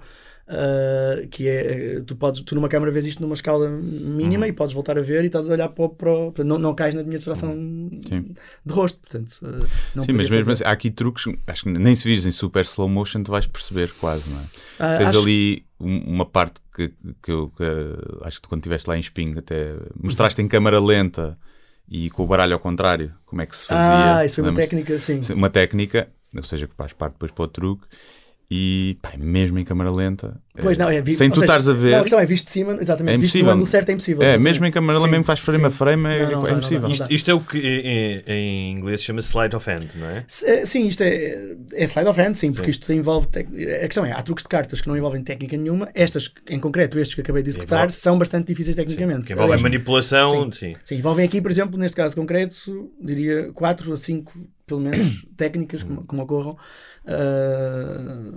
uh, que é, tu, podes, tu numa câmara vês isto numa escala mínima Uhum. e podes voltar a ver e estás a olhar para o. Para, portanto, não, não cais na minha distração Sim. de rosto. Portanto, uh, não Sim, mas mesmo assim, há aqui truques, acho que nem se vires em super slow motion, tu vais perceber quase, não é? Ah, Tens acho- ali um- uma parte que, que eu que, acho que tu, quando estiveste lá em Sping até mostraste em câmara lenta e com o baralho ao contrário, como é que se fazia. Ah, isso foi uma técnica. Sim, Uma técnica, ou seja, que faz parte depois para o truque. E pá, mesmo em câmara lenta, Pois eh, não, é vi- sem tu seja, estares a ver, Não, a questão é visto de cima, exatamente. É visto no ângulo certo é impossível. É, exatamente. mesmo em câmara lenta, Sim, mesmo faz frame a sim. frame, é- Não, não é não dá, impossível. não Isto, dá. isto é o que em, em inglês chama slide of hand, não é? Eh, Sim, isto é, é slide of hand, sim, porque isto envolve. tec- A questão é, há truques de cartas que não envolvem técnica nenhuma. Estas, em concreto, estes que acabei de executar, Envolve- são bastante difíceis tecnicamente. Que envolve a Aliás, manipulação, sim. sim. Sim, envolvem aqui, por exemplo, neste caso concreto, diria 4 a 5, pelo menos, técnicas que, que me ocorram ah,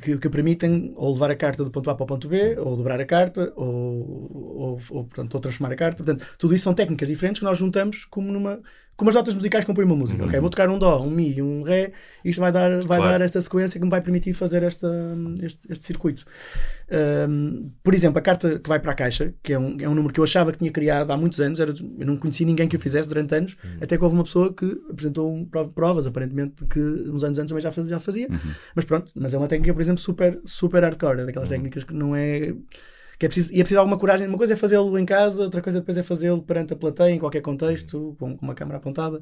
que, que permitem ou levar a carta do ponto A para o ponto B, ou dobrar a carta, ou, ou, ou, portanto, ou transformar a carta. Portanto, tudo isso são técnicas diferentes que nós juntamos como numa. Como as notas musicais compõem uma música. ok? Vou tocar um Dó, um Mi e um Ré, isto vai dar, vai Claro. dar esta sequência que me vai permitir fazer esta, este, este circuito. Um, por exemplo, a carta que vai para a caixa, que é um, é um número que eu achava que tinha criado há muitos anos, era, eu não conheci ninguém que o fizesse durante anos, até que houve uma pessoa que apresentou prov- provas, aparentemente, que uns anos antes também já fazia. Já fazia. Mas pronto, mas é uma técnica, por exemplo, super, super hardcore, é daquelas técnicas que não é. Que é preciso, e é preciso alguma coragem. Uma coisa é fazê-lo em casa, outra coisa depois é fazê-lo perante a plateia, em qualquer contexto, com, com uma câmera apontada.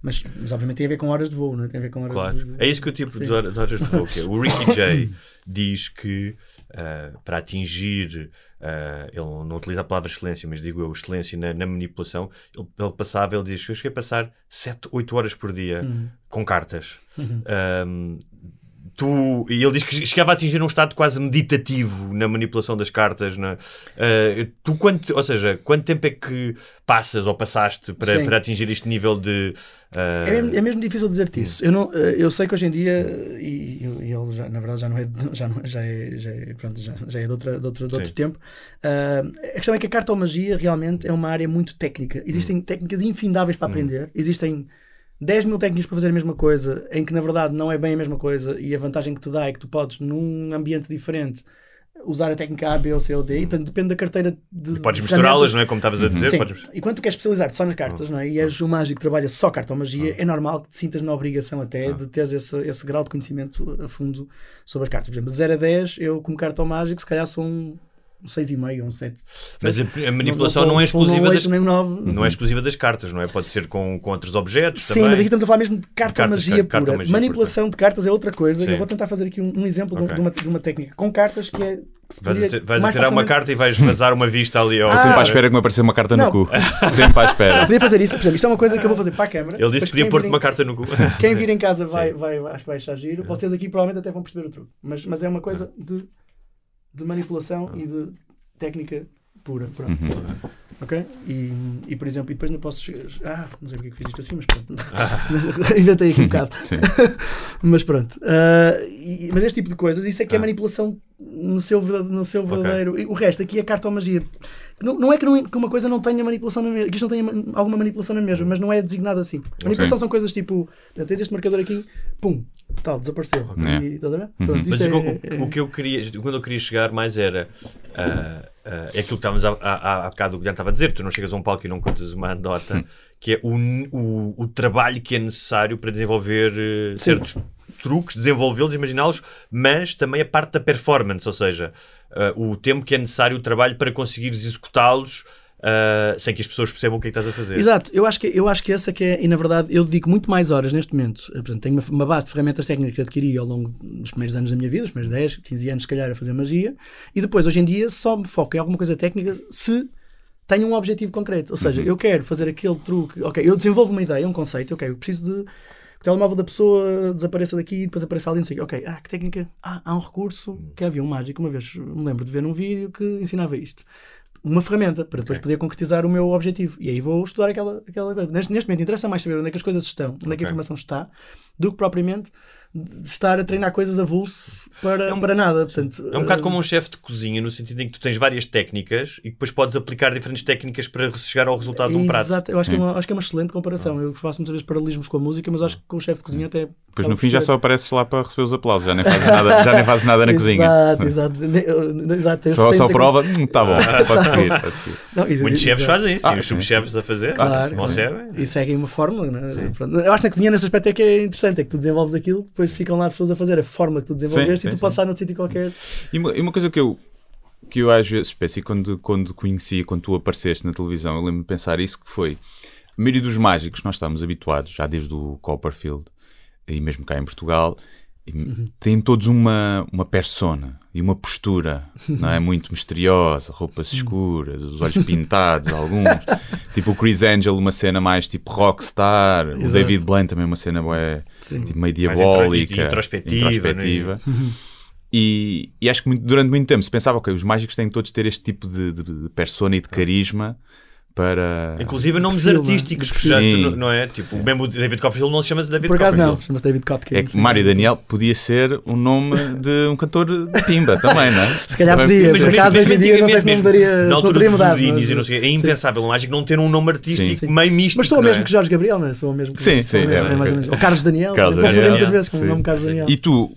Mas, mas obviamente tem a ver com horas de voo, não é? tem a ver com horas Claro. de, É isso que eu tipo de hor- de horas de voo. é. O Ricky Jay diz que ah, para atingir, ah, ele não utiliza a palavra excelência, mas digo eu, excelência na, na manipulação, ele, ele passava, ele diz que eu cheguei a passar 7, 8 horas por dia Uhum. com cartas. Ahm, tu, e ele diz que chegava a atingir um estado quase meditativo na manipulação das cartas. Na, ah, tu, quanto, ou seja, quanto tempo é que passas ou passaste para, para atingir este nível de. ah, É mesmo, é mesmo difícil dizer-te isso. Eu, não, eh, eu sei que hoje em dia, e, e ele já, na verdade já não é, de- já, não, já é, já é, pronto, já, já é de, outra, de, outro, de outro tempo. ah, a questão é que a cartomagia realmente é uma área muito técnica. Existem técnicas infindáveis para aprender. Existem 10 mil técnicas para fazer a mesma coisa, em que na verdade não é bem a mesma coisa, e a vantagem que te dá é que tu podes, num ambiente diferente, usar a técnica A, B ou C ou D, e depende- depende da carteira de. Podes de misturá-las, não é? Como estavas a dizer. Sim. Podes... E quando tu queres especializar-te só nas cartas, não é? E és um mágico que trabalha só cartomagia, é normal que te sintas na obrigação até de teres esse, esse grau de conhecimento a fundo sobre as cartas. Por exemplo, de 0 a 10, eu como cartomágico, se calhar sou um, um 6,5 ou um 7. Mas a, a manipulação sou- não, é sou um exclusiva oito, das, nem um 9. não é exclusiva das cartas, não é? Pode ser com, com outros objetos Sim, também. mas aqui estamos a falar mesmo de cartomagia Cartas, pura. cartomagia Manipulação de cartas é outra coisa. Sim. Eu vou tentar fazer aqui um, um exemplo de- Ok. de, uma, de uma técnica com cartas que é Vais, tirar uma facilmente- carta e vais vazar uma vista ali ao. Ah, Sempre à espera que me apareça uma carta Não. no cu. Sempre à espera. Podia fazer isso, por exemplo, isto é uma coisa que eu vou fazer para a câmara. Ele disse que podia pôr-te em- uma carta no cu. Quem vir em casa vai, vai, acho que vai achar giro. Vocês aqui provavelmente até vão perceber o truque. Mas, mas é uma coisa de, de manipulação e de técnica pura. Pronto. Ok? E, e por exemplo, e depois não posso chegar. Ah, não sei porque é que fiz isto assim, mas pronto. Inventei aqui um bocado. mas pronto. Ah, e- mas este tipo de coisas, isso é que é manipulação no seu, no seu verdadeiro. E O resto aqui é cartomagia. Não, não é que, não- que uma coisa não tenha manipulação na mesma, que isto não tenha ma- alguma manipulação na mesma, mas não é designado assim. Manipulação são coisas tipo, tens este marcador aqui, pum, tal, desapareceu. É. E, estás a ver? Pronto, isto Mas é- o, o- que eu queria, quando eu queria chegar mais era ah, ah, é aquilo que estávamos a, a, a, há bocado o Guilherme estava a dizer, tu não chegas a um palco e não contas uma anedota, que é o, o, o trabalho que é necessário para desenvolver eh, certos truques, desenvolvê-los, imaginá-los, mas também a parte da performance, ou seja, ah, o tempo que é necessário o trabalho para conseguires executá-los ah, sem que as pessoas percebam o que é que estás a fazer. Exato, eu acho que, eu acho que essa que é, e na verdade eu dedico muito mais horas neste momento. Eh, Portanto, tenho uma, uma base de ferramentas técnicas que adquiri ao longo dos primeiros anos da minha vida, os primeiros 10, 15 anos, se calhar, a fazer magia, e depois, hoje em dia, só me foco em alguma coisa técnica se tenho um objetivo concreto. Ou seja, eu quero fazer aquele truque, ok, eu desenvolvo uma ideia, um conceito, ok, eu preciso de que o telemóvel da pessoa desapareça daqui e depois apareça ali, não sei. Ok, ah, que técnica? Ah, há um recurso que havia um mágico, uma vez me lembro de ver num vídeo que ensinava isto uma ferramenta para depois poder concretizar o meu objetivo. E aí vou estudar aquela, aquela coisa. Neste, neste momento interessa mais saber onde é que as coisas estão, onde é que a informação está, do que propriamente de estar a treinar coisas avulso para, É um- para nada. Portanto, É um bocado eh, como um chefe de cozinha, no sentido em que tu tens várias técnicas e depois podes aplicar diferentes técnicas para chegar ao resultado de um prato. Exato, eu acho que, é uma, acho que é uma excelente comparação. Eu faço muitas vezes paralelismos com a música, mas acho que com o chefe de cozinha até. Acaba no fim já só apareces lá para receber os aplausos, já nem fazes nada, já nem fazes nada na cozinha. Exato, exato. Só, só prova, hum, tá bom, pode seguir. Pode seguir. Não, exa- Muitos chefes fazem isso, Ah, os subchefes a fazer, Claro. E seguem uma fórmula, né? Eu acho que na cozinha nesse aspecto é que é interessante, é que tu desenvolves aquilo, depois ficam lá as pessoas a fazer a forma que tu desenvolveste Sim, e tu sim, podes estar num sítio qualquer. E uma, e uma coisa que eu, que eu às vezes penso, e quando, quando conheci, quando tu apareceste na televisão, eu lembro de pensar isso, que foi a maioria dos mágicos, nós estamos habituados, já desde o Copperfield, e mesmo cá em Portugal, têm todos uma, uma persona e uma postura, não é? Muito misteriosa, roupas escuras, os olhos pintados, alguns. Tipo o Chris Angel, uma cena mais tipo rockstar. O Exato. David Blaine também uma cena Sim. tipo meio diabólica, introspectiva, introspectiva. E, e acho que muito- durante muito tempo se pensava, ok, os mágicos têm todos ter este tipo de, de, de persona e de carisma para... Inclusive nomes perfil, não é? artísticos, perfil. tu- não é? Tipo, o mesmo David Copperfield não se chama David Por acaso não, Copperfield. chama-se David Kotkin. É que. Mário Daniel podia ser o nome de um cantor de Pimba também, não é? Se calhar Também podia, ser. por acaso hoje em dia não sei se não mesmo, daria, na se não altura dos mas- e não sei é impensável um mágico não ter um nome artístico Sim. meio místico. Mas sou o não mesmo é? que Jorge Gabriel, não é? Sou o mesmo que Sim, sim, é, é é. ou Carlos Daniel, muitas vezes com o nome Carlos Daniel. E tu,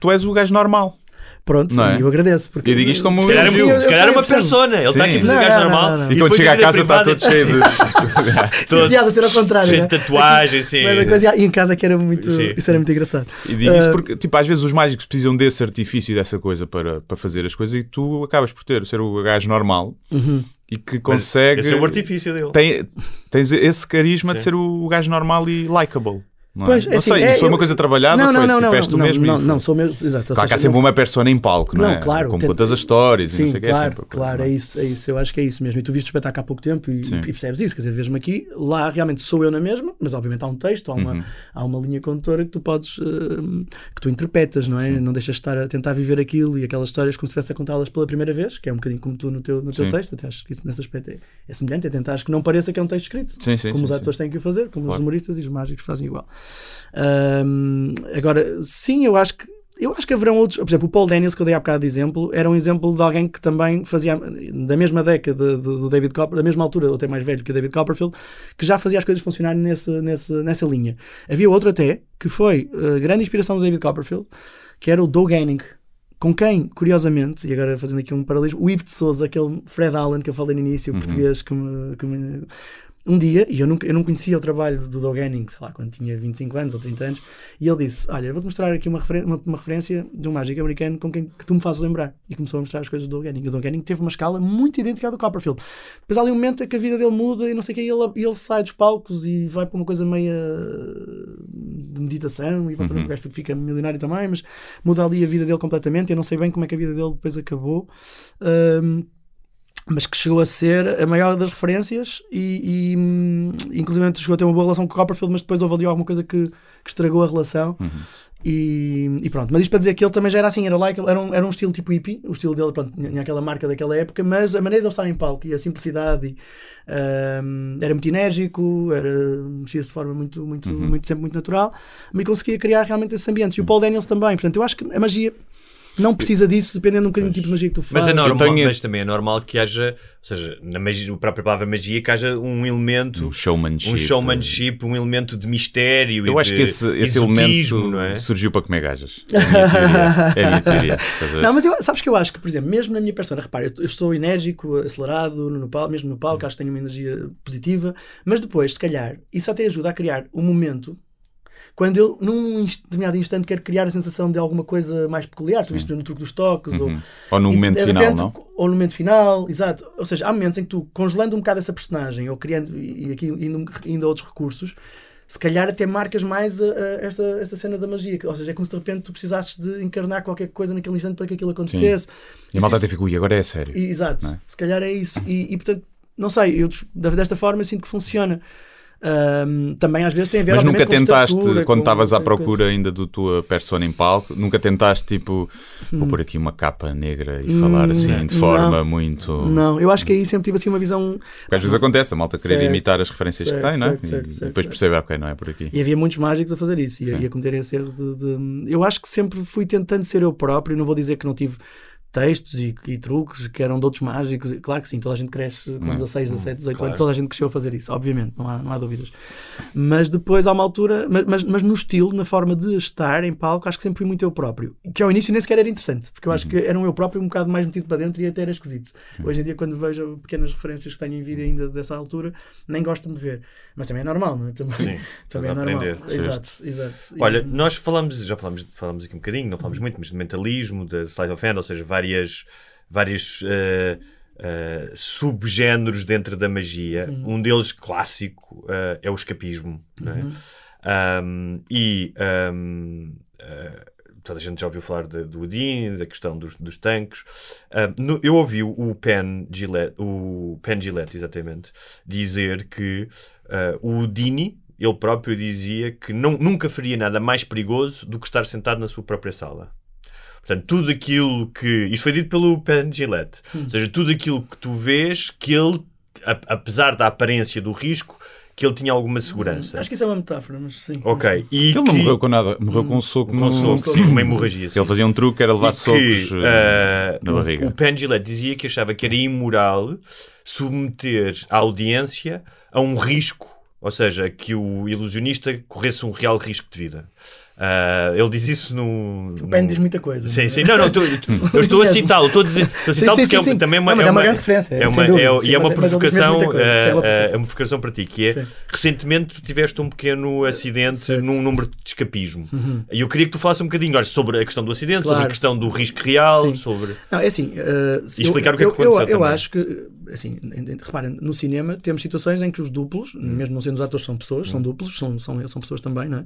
tu és o gajo normal. Pronto, Não é? e eu agradeço. Porque Eu digo isto como Se calhar, é Sim, uma- eu se calhar é uma persona. Ele está aqui a fazer gajo normal. não, não. E, quando depois chega a casa está todo cheio de. A piada ser ao contrário. cheio de tatuagens, sim. Mas a coisa- E em casa que era muito. Sim. Isso era muito engraçado. E digo isto Ah, porque, tipo, às vezes os mágicos precisam desse artifício e dessa coisa para, para fazer as coisas e tu acabas por ter, ser o gajo normal Uhum. e que Mas consegue. Esse é o artifício dele. tem, tens esse carisma de Sim. ser o gajo normal e likable. Não, é? Pois, é não assim, sei, é, foi uma eu- coisa trabalhada, não, foi, não, não, tipo, não, és tu não, mesmo. e não, não, sou mesmo. Exato. Claro que há seja, sempre não- uma persona em palco, não, Não, é? claro, Como contas as histórias e Sim, não sei o que. É claro, sempre a coisa, claro, não é isso, é isso. Eu acho que é isso mesmo. E tu viste o espetáculo há pouco tempo e, Sim. e percebes isso. Quer dizer, vês-me aqui, lá realmente sou eu na mesma, mas obviamente há um texto, há uma, Uhum. há uma linha condutora que tu podes, eh, que tu interpretas, não é? Não deixas de estar a tentar viver aquilo e aquelas histórias como se estivesse a contá-las pela primeira vez, que é um bocadinho como tu no teu, no teu Sim. texto. Até acho que isso nesse aspecto é, é semelhante, é tentar que não pareça que é um texto escrito. Sim, sim, como sim, os sim. atores têm que o fazer, como os humoristas e os mágicos fazem igual. Ahm, agora, sim, eu acho que eu acho que haverão outros, por exemplo, o Paul Daniels, que eu dei há bocado de exemplo, era um exemplo de alguém que também fazia, da mesma década do, David Copperfield, da mesma altura, ou até mais velho que o David Copperfield, que já fazia as coisas funcionarem nesse, nesse, nessa linha. Havia outro até, que foi a grande inspiração do David Copperfield, que era o Doug Ganning, com quem, curiosamente, e agora fazendo aqui um paralelismo, o Ivo de Souza, aquele Fred Allen que eu falei no início, o português que me, que me- Um dia, e eu, nunca, eu não conhecia o trabalho do Doug Henning, sei lá, quando tinha 25 anos ou 30 anos, e ele disse: Olha, eu vou-te mostrar aqui uma, referen- uma, uma referência de um mágico americano com quem que tu me fazes lembrar. E começou a mostrar as coisas do Doug Henning. E o Doug Henning teve uma escala muito idêntica à do Copperfield. Depois há ali um momento em que a vida dele muda e não sei o que, ele, ele sai dos palcos e vai para uma coisa meia de meditação e vai para um gajo que fica milionário também, mas muda ali a vida dele completamente. Eu não sei bem como é que a vida dele depois acabou. Ahm, mas que chegou a ser a maior das referências e, e hum, inclusive chegou a ter uma boa relação com o Copperfield, mas depois houve ali alguma coisa que, que estragou a relação. E, e pronto, mas isto para dizer que ele também já era assim, era like, era um, era um estilo tipo hippie, o estilo dele, pronto, tinha aquela marca daquela época, mas a maneira de ele estar em palco e a simplicidade e, hum, era muito enérgico, era, mexia-se de forma muito, muito, muito, sempre muito natural, mas conseguia criar realmente esses ambientes. E o Paul Daniels também, portanto, eu acho que a magia não precisa disso, dependendo um bocadinho do tipo de magia que tu Mas, fazes. é normal, tenho- mas também é normal que haja, ou seja, na magia, a própria palavra magia, que haja um elemento, Um showmanship. um showmanship, um elemento de mistério Eu e acho de que esse, esse elemento é? surgiu para comer gajas. É a minha teoria. É a minha teoria. Não, mas eu, sabes que eu acho que, por exemplo, mesmo na minha persona, repara, eu, eu sou enérgico, acelerado, no, no palco, mesmo no palco, acho que tenho uma energia positiva, mas depois, se calhar, isso até ajuda a criar um momento quando eu, num determinado instante, quero criar a sensação de alguma coisa mais peculiar, tu viste no truque dos toques, ou, Uhum. Ou no e, momento de final, repente, não? Ou no momento final, exato. Ou seja, há momentos em que tu, congelando um bocado essa personagem, ou criando, e e aqui indo, indo a outros recursos, se calhar até marcas mais a- a esta, esta cena da magia. Ou seja, é como se de repente tu precisasses de encarnar qualquer coisa naquele instante para que aquilo acontecesse. E a malta até fica, ui, agora é sério. e- Exato, é? se calhar é isso. E, e, portanto, não sei, eu desta forma eu sinto que funciona. Também às vezes tem a ver Mas nunca tentaste, estatura, quando estavas à procura ainda do tua persona em palco, nunca tentaste tipo, vou pôr aqui uma capa negra e falar assim de Hum, forma não. muito. Não, eu acho que aí sempre tive assim uma visão. Porque às vezes acontece, a malta querer Certo, imitar as referências certo, que tem, não é? certo, E- certo, certo, depois certo. percebe, ok, não é por aqui. E havia muitos mágicos a fazer isso e e a cometerem esse erro de, de- Eu acho que sempre fui tentando ser eu próprio. Não vou dizer que não tive textos e, e truques que eram de outros mágicos. Claro que sim, toda a gente cresce com Hum, 16, 17, 18 claro. anos, toda a gente cresceu a fazer isso, obviamente, não há, não há dúvidas. Mas depois há uma altura, mas, mas, mas no estilo, na forma de estar em palco, acho que sempre fui muito eu próprio. Que ao início nem sequer era interessante, porque eu acho Uhum. que era um eu próprio um bocado mais metido para dentro e até era esquisito. Hoje em dia, quando vejo pequenas referências que tenho em vídeo ainda dessa altura, nem gosto de me ver. Mas também é normal, não é? Também, Sim, também é normal. aprender. Exato, exato. E- Olha, nós falamos, já falamos, falamos aqui um bocadinho, não falamos muito, mas de mentalismo, de sleight of hand, ou seja, várias, vários eh, eh, subgéneros dentro da magia. Um deles clássico eh, é o escapismo. é? Um, e um, uh, toda a gente já ouviu falar de, do Houdini, da questão dos, dos tanques. Uh, no, eu ouvi o Penn Gillette, o Penn Gillette, exatamente, dizer que uh, o Houdini, ele próprio dizia que não, nunca faria nada mais perigoso do que estar sentado na sua própria sala. Portanto, tudo aquilo que. Isto foi dito pelo Penn Gillette. Hum. Ou seja, tudo aquilo que tu vês, que ele, a, apesar da aparência do risco, que ele tinha alguma segurança. Acho que isso é uma metáfora, mas sim. Ok. E ele que... não morreu com nada, morreu com um soco com no... soco, sim, uma hemorragia. Sim. Ele fazia um truque, era levar e socos que, uh, na o, barriga. O Penn Gillette dizia que achava que era imoral submeter a audiência a um risco, ou seja, que o ilusionista corresse um real risco de vida. Uh, ele diz isso no. O Penn diz muita coisa. Sim, sim. Não, não, tu, tu, eu estou a citá-lo, estou a dizer, estou a citá-lo porque sim, sim, é, também uma, não, é, é uma, grande referência. É uma, dúvida, é, sim, e é uma mas, provocação, mas é, é, uma é uma provocação para ti, que é recentemente tu tiveste um pequeno acidente certo. num número de escapismo. Uhum. E eu queria que tu falasses um bocadinho olha, sobre a questão do acidente, claro. sobre a questão do risco real, sim. sobre. Não, é assim. Uh, e explicar eu, o que é que aconteceu. Eu, eu acho que, assim, reparem, no cinema temos situações em que os duplos, Hum. mesmo não sendo os atores, são pessoas, são duplos, são, são, são pessoas também, não é?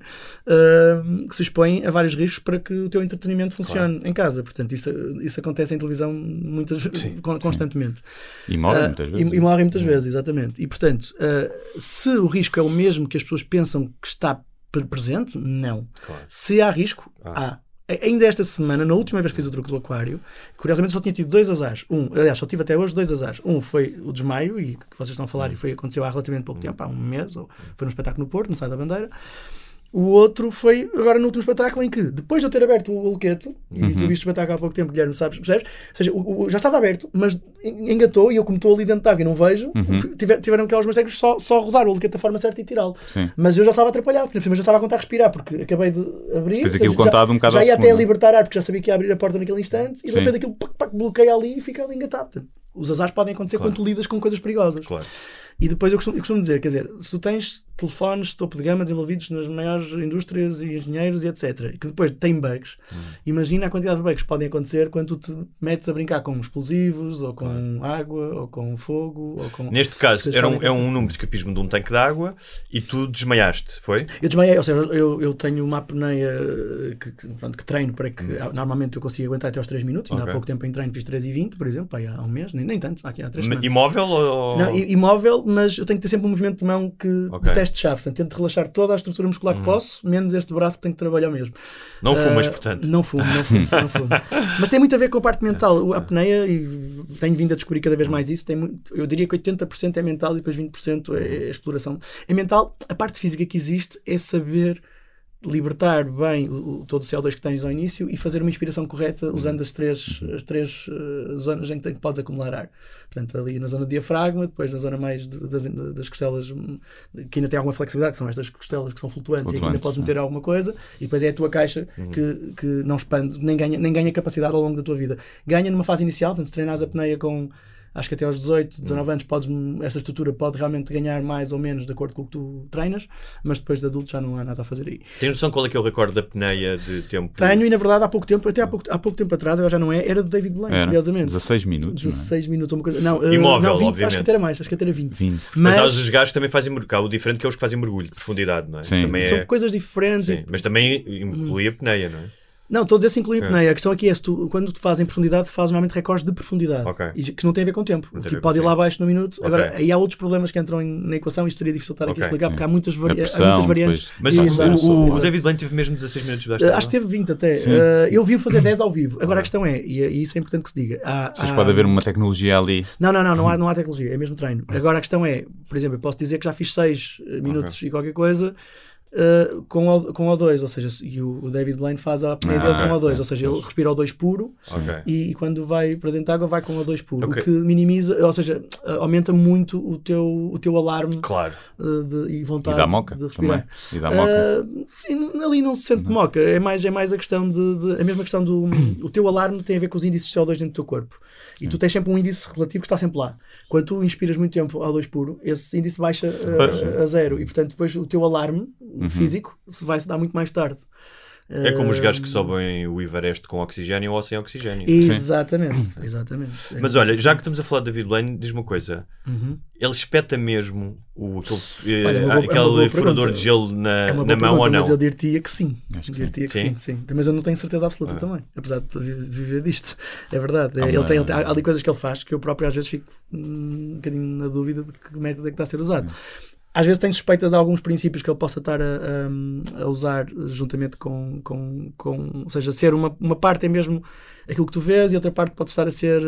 Que se expõem a vários riscos para que o teu entretenimento funcione claro. em casa. Portanto, isso, isso acontece em televisão muitas, sim, constantemente. Sim. E morrem uh, muitas vezes. E, e morrem muitas vezes, exatamente. E, portanto, uh, se o risco é o mesmo que as pessoas pensam que está presente, não. Claro. Se há risco, ah. há. Ainda esta semana, na última vez que fiz o truque do aquário, curiosamente só tinha tido dois azares. Um, aliás, só tive até hoje dois azares. Um foi o desmaio, e que vocês estão a falar, e foi, aconteceu há relativamente pouco tempo, há um mês, ou foi num espetáculo no Porto, no Sai da Bandeira. O outro foi agora no último espetáculo em que, depois de eu ter aberto o Luqueto, Uhum. e tu viste o espetáculo há pouco tempo, Guilherme, sabes? Percebes? Ou seja, o, o, já estava aberto, mas engatou, e eu, como estou ali dentro de água e não vejo, Uhum. tiver, tiveram que os meus técnicos só, só rodar o Luqueto da forma certa e tirá-lo. Mas eu já estava atrapalhado, porque mas já estava a contar a respirar, porque acabei de abrir. Tens aquilo contado um bocado Já ia até segundo. libertar ar, porque já sabia que ia abrir a porta naquele instante, e de repente aquilo pac, pac, bloqueia ali e fica ali engatado. Portanto, os azares podem acontecer Claro. quando tu lidas com coisas perigosas. Claro. E depois eu costumo, eu costumo dizer, quer dizer, se tu tens telefones topo de gama desenvolvidos nas maiores indústrias e engenheiros e etc, que depois têm bugs, imagina a quantidade de bugs que podem acontecer quando tu te metes a brincar com explosivos, ou com água, ou com fogo, ou com... Neste caso, era um, é um número de escapismo de um tanque de água e tu desmaiaste, foi? Eu desmaiei, ou seja, eu, eu tenho uma apneia que, que, pronto, que treino para que normalmente eu consiga aguentar até aos 3 minutos, ainda Ok. há pouco tempo em treino fiz 3 e 20, por exemplo, há um mês, nem, nem tanto, há, aqui há 3 M- semanas. Imóvel ou. Não, imóvel, mas eu tenho que ter sempre um movimento de mão que Ok. de teste de chave. Portanto, tento relaxar toda a estrutura muscular que posso, menos este braço que tenho que trabalhar mesmo. Não fumas, Ah, portanto. Não fumo, não fumo, não fumo. Mas tem muito a ver com a parte mental. A apneia, e tenho vindo a descobrir cada vez mais isso, tem muito, eu diria que 80% é mental e depois 20% é, é exploração. É mental, a parte física que existe é saber libertar bem o, todo o CO2 que tens ao início e fazer uma inspiração correta usando as três, as três eh, zonas em que, podes acumular ar. Portanto, ali na zona do diafragma, depois na zona mais de- das, das costelas, hum, que ainda tem alguma flexibilidade, que são estas costelas que são flutuantes, e aqui ainda podes meter alguma coisa, e depois é a tua caixa que, que não expande, nem ganha, nem ganha capacidade ao longo da tua vida. Ganha numa fase inicial, portanto, se treinares a apneia com acho que até aos 18, 19 anos podes, essa estrutura pode realmente ganhar mais ou menos de acordo com o que tu treinas, mas depois de adulto já não há nada a fazer aí. Tens noção qual é que é o recorde da apneia de tempo? Tenho e na verdade há pouco tempo, até há pouco, há pouco tempo atrás, agora já não é, era do David Blaine, curiosamente. 16 minutos. não é? 16 minutos ou uma coisa. Não, eh, Imóvel, não 20, obviamente. acho que até era mais, acho que até era 20. 20. Mas, Mas, há os gajos que também fazem mercado, o diferente que é os que fazem mergulho de profundidade, não é? Sim. Também são é... coisas diferentes. Sim, mas também inclui a apneia, não é? Não, estou a dizer se inclui É. apneia. A questão aqui é se tu, quando tu fazes em profundidade, fazes normalmente recordes de profundidade. Ok. E que não tem a ver com tempo. Não tem a Tipo, pode ir lá tempo. abaixo no minuto. Ok. Agora, aí há outros problemas que entram em- na equação e isto seria difícil estar aqui Ok. a explicar, porque há muitas, vari... há pressão, muitas variantes. depois- Mas E- o- exato, o, o exato. David Blaine teve mesmo 16 minutos Uh, d'água? acho que teve 20 até. Uh, eu vi-o fazer 10 ao vivo. Agora a questão é, e, e isso é importante que se diga. Há, Vocês há- pode haver uma tecnologia ali. Não, não, não, não há, não há tecnologia, é mesmo treino. Agora a questão é, por exemplo, eu posso dizer que já fiz 6 minutos e qualquer coisa. Uh, com, o, com O2, ou seja, e o, o David Blaine faz a apneia dele Ah, com O2, ok. ou seja, ele respira O2 puro Ok. e, e quando vai para dentro da água vai com O2 puro, Ok. o que minimiza, ou seja, aumenta muito o teu, o teu alarme Claro. uh, de, e E vontade dá moca de respirar. também. E dá moca. Uh, sim, ali não se sente moca. É mais, é mais a questão de, de- A mesma questão do. o teu alarme tem a ver com os índices de CO2 dentro do teu corpo. E tu tens sempre um índice relativo que está sempre lá. Quando tu inspiras muito tempo O2 puro, esse índice baixa a zero. E portanto, depois o teu alarme físico se vai se dar muito mais tarde. É como os Ah, gajos que sobem o Everest com oxigênio ou sem oxigênio. Exatamente, exatamente. Mas olha, já que estamos a falar de David Blaine, diz uma coisa. Uhum. Ele espeta mesmo o, aquele, eh, Olha, é boa- é aquele boa furador pergunta. de gelo na, É uma na boa mão ou pergunta, não? Mas eu diria que sim. Acho que Diria que sim. sim. sim, Mas eu não tenho certeza absoluta Ah. também, apesar de vi- de viver disto. É verdade. Há ele uma- tem, ele tem- há ali coisas que ele faz que eu próprio às vezes fico hum, um bocadinho na dúvida de que método é que está a ser usado. Às vezes tenho suspeita de alguns princípios que ele possa estar a, a- a usar juntamente com, com, com. Ou seja, ser uma, uma parte é mesmo aquilo que tu vês e outra parte pode estar a ser.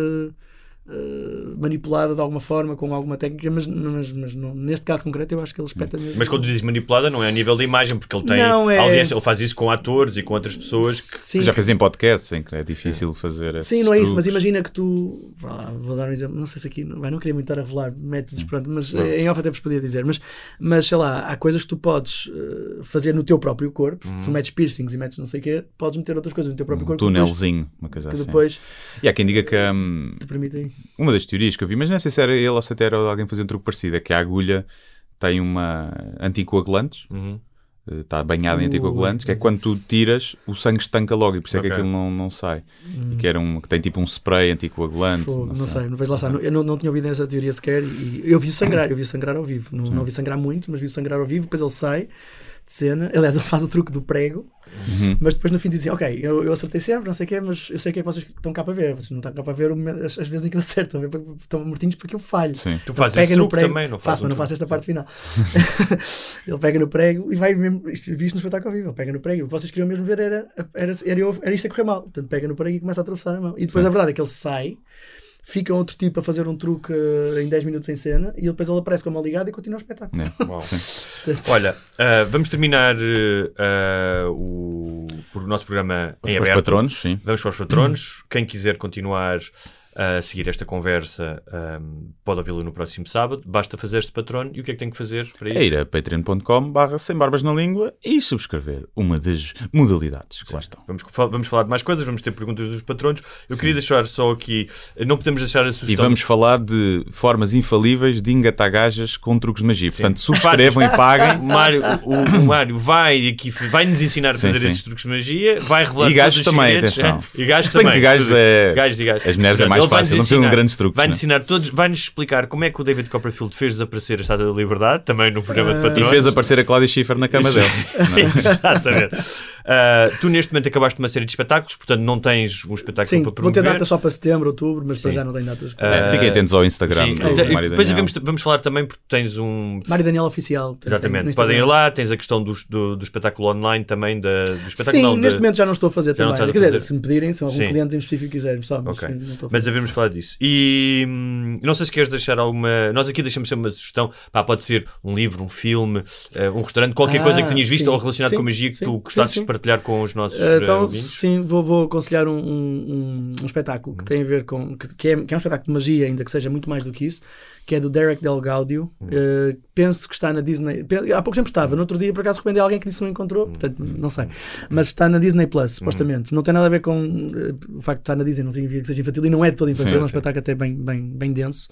Eh, manipulada de alguma forma com alguma técnica, mas, mas, mas não- neste caso concreto eu acho que ele espeta mesmo. Mas quando diz manipulada, não é a nível da imagem, porque ele tem Não, é- audiência, ele faz isso com atores e com outras pessoas. que- Sim, Já fez em podcasts em que é difícil fazer Sim, não é isso, mas truques. imagina que tu. vá, vou dar um exemplo, não sei se aqui. Vai, não queria muito estar a revelar métodos, pronto, mas eh, em off até vos podia dizer. Mas, mas sei lá, há coisas que tu podes eh, fazer no teu próprio corpo. Se tu metes piercings e metes não sei o quê, podes meter outras coisas no teu próprio um corpo depois- túnelzinho, uma coisa que assim. depois E há quem diga que hum, te permitem. Uma das teorias que eu vi, mas não sei se era ele ou se até era alguém fazer um truque parecido, é que a agulha tem uma anticoagulantes, Uhum. eh, está banhada em anticoagulantes, que é quando tu tiras, o sangue estanca logo e por isso é Ok. que aquilo não, não sai. E que, era um, que tem tipo um spray anticoagulante. Fogo, não, não sei. sei, não vejo lá está. Eu não, não tinha ouvido essa teoria sequer e eu vi sangrar, eu vi sangrar ao vivo. Não, não vi sangrar muito, mas vi sangrar ao vivo. Depois ele sai de cena. Aliás, ele faz o truque do prego, Uhum. mas depois no fim dizem: Ok, eu, eu acertei sempre, não sei o quê, mas eu sei que é que vocês estão cá para ver. Vocês não estão cá para ver as, as vezes em que eu acerto, estão, mortinhos porque eu falho. Sim. Tu fazes pega no truque prego, também, não fazes faço, mas não faço esta parte final. ele pega no prego e vai mesmo. Isto vi isto no espetáculo ao vivo. Ele pega no prego. O que vocês queriam mesmo ver era, era, era, eu- era isto a correr mal. Portanto, pega no prego e começa a atravessar a mão. E depois a verdade é que ele sai, fica outro tipo a fazer um truque eh, em 10 minutos em cena e depois ele aparece com a mão ligada e continua o espetáculo. É. Olha, ah, vamos terminar ah, o, o nosso programa Vamos em para os aberto. patronos, sim. Vamos para os patronos. Quem quiser continuar a seguir esta conversa ahm, pode ouvi-lo no próximo sábado. Basta fazer-se patrono. E o que é que tem que fazer para isso? É ir a patreon.com barra sem barbas na língua e subscrever uma das modalidades que lá estão. Vamos, vamos falar de mais coisas, vamos ter perguntas dos patronos. Eu queria deixar só aqui, não podemos deixar a E sugestão. vamos falar de formas infalíveis de engatar gajas com truques de magia. Portanto, subscrevam e paguem. Mário, o, o Mário vai aqui, vai nos ensinar a Sim, fazer sim. esses truques de magia, vai revelar E gajos também, atenção. é? E gajos também. que gajos é- Gajos e gajos. as mulheres é Portanto, mais ele vai-nos fácil, não precisam de ensinar- grandes truques, Vai-nos né? ensinar todos, vai-nos explicar como é que o David Copperfield fez desaparecer a Estátua da Liberdade, também no programa de E patrões. fez aparecer a Cláudia Schiffer na cama dele. Exatamente. Ah, tu neste momento acabaste uma série de espetáculos, portanto não tens um espetáculo Sim, para vou promover. ter datas só para setembro, outubro, mas para já não tenho datas. É, Fiquem atentos ao Instagram Sim. do Então, Mário depois vamos, vamos falar também porque tens um. Mário Daniel Oficial. Exatamente. Podem ir lá, tens a questão do, do, do espetáculo online também, da, do espetáculo Sim, não, neste da- momento já não estou a fazer Já também. a Quer dizer, fazer. se me pedirem, se algum Sim. cliente em específico quiser, só, mas Ok. sim, não estou a Mas devemos falar disso. E hum, não sei se queres deixar alguma. Nós aqui deixamos sempre uma sugestão. Pá, pode ser um livro, um filme, eh, um restaurante, qualquer Ah, coisa que tenhas visto sim, ou relacionado sim, com magia que sim, tu de partilhar com os nossos eh, então, sim, vou, vou aconselhar um, um, um espetáculo que tem a ver com. Que, que é, que é um espetáculo de magia, ainda que seja muito mais do que isso, que é do Derek Del Gaudio. Uh, penso que está na Disney. Há pouco tempo estava, no outro dia por acaso recomendei a alguém que disse que não encontrou, portanto, não sei. Mas está na Disney Plus, supostamente. Não tem nada a ver com uh, o facto de estar na Disney, não significa que seja infantil, e não é de todo infantil, Sim, é um sim. espetáculo até bem, bem, bem denso.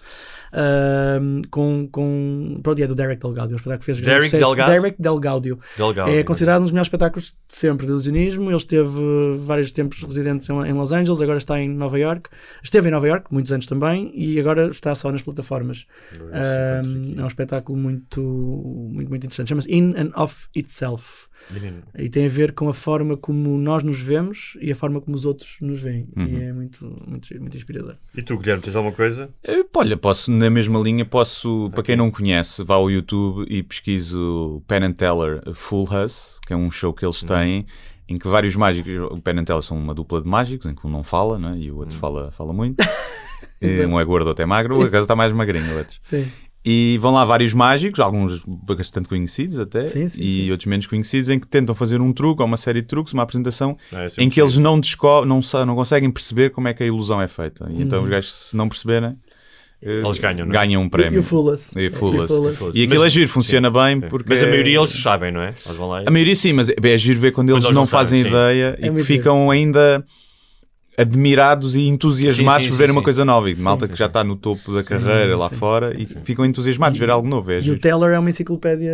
Uh, com, com. Pronto, é do Derek Del Gaudio, um espetáculo que fez grande Derek sucesso. Delgado? Derek Del Gaudio. Delgado. É considerado um dos melhores espetáculos de sempre de ilusionismo. Ele esteve vários tempos residentes em, em Los Angeles, agora está em Nova York. Esteve em Nova York, muitos anos também, e agora está só nas plataformas. Um, é um espetáculo muito, muito, muito interessante. Chama-se In and Of Itself. Menino. E tem a ver com a forma como nós nos vemos e a forma como os outros nos veem. Uhum. E é muito, muito, muito inspirador. E tu, Guilherme, tens alguma coisa? Eh, Olha, posso, na mesma linha, posso, para quem não conhece, vá ao YouTube e pesquise o Penn and Teller Full Us, que é um show que eles têm, em que vários mágicos, o Penn Teller são uma dupla de mágicos, em que um não fala, né, e o outro fala, fala muito. Um é gordo, outro é magro, o outro está mais magrinho, o outro. Sim. E vão lá vários mágicos, alguns bastante conhecidos até, Sim, sim, e sim. outros menos conhecidos, em que tentam fazer um truque ou uma série de truques, uma apresentação, Não, é em que eles não, não, não conseguem perceber como é que a ilusão é feita. E então os gajos, se não perceberem, Eles ganham, não é? ganham um E, prémio. e o Fullest. E o Fullest. Fullest. E aquilo Mas- é giro, funciona bem, Sim. porque... Mas a maioria eles sabem, não é? Eles vão lá e... A maioria sim, mas é é giro ver quando eles eles não não fazem sabem, sim. ideia É e que ficam ainda admirados e entusiasmados Sim, sim, por verem sim, uma coisa nova. E malta que já está no topo da carreira lá fora e ficam entusiasmados de ver algo novo. É E o. Teller é uma enciclopédia,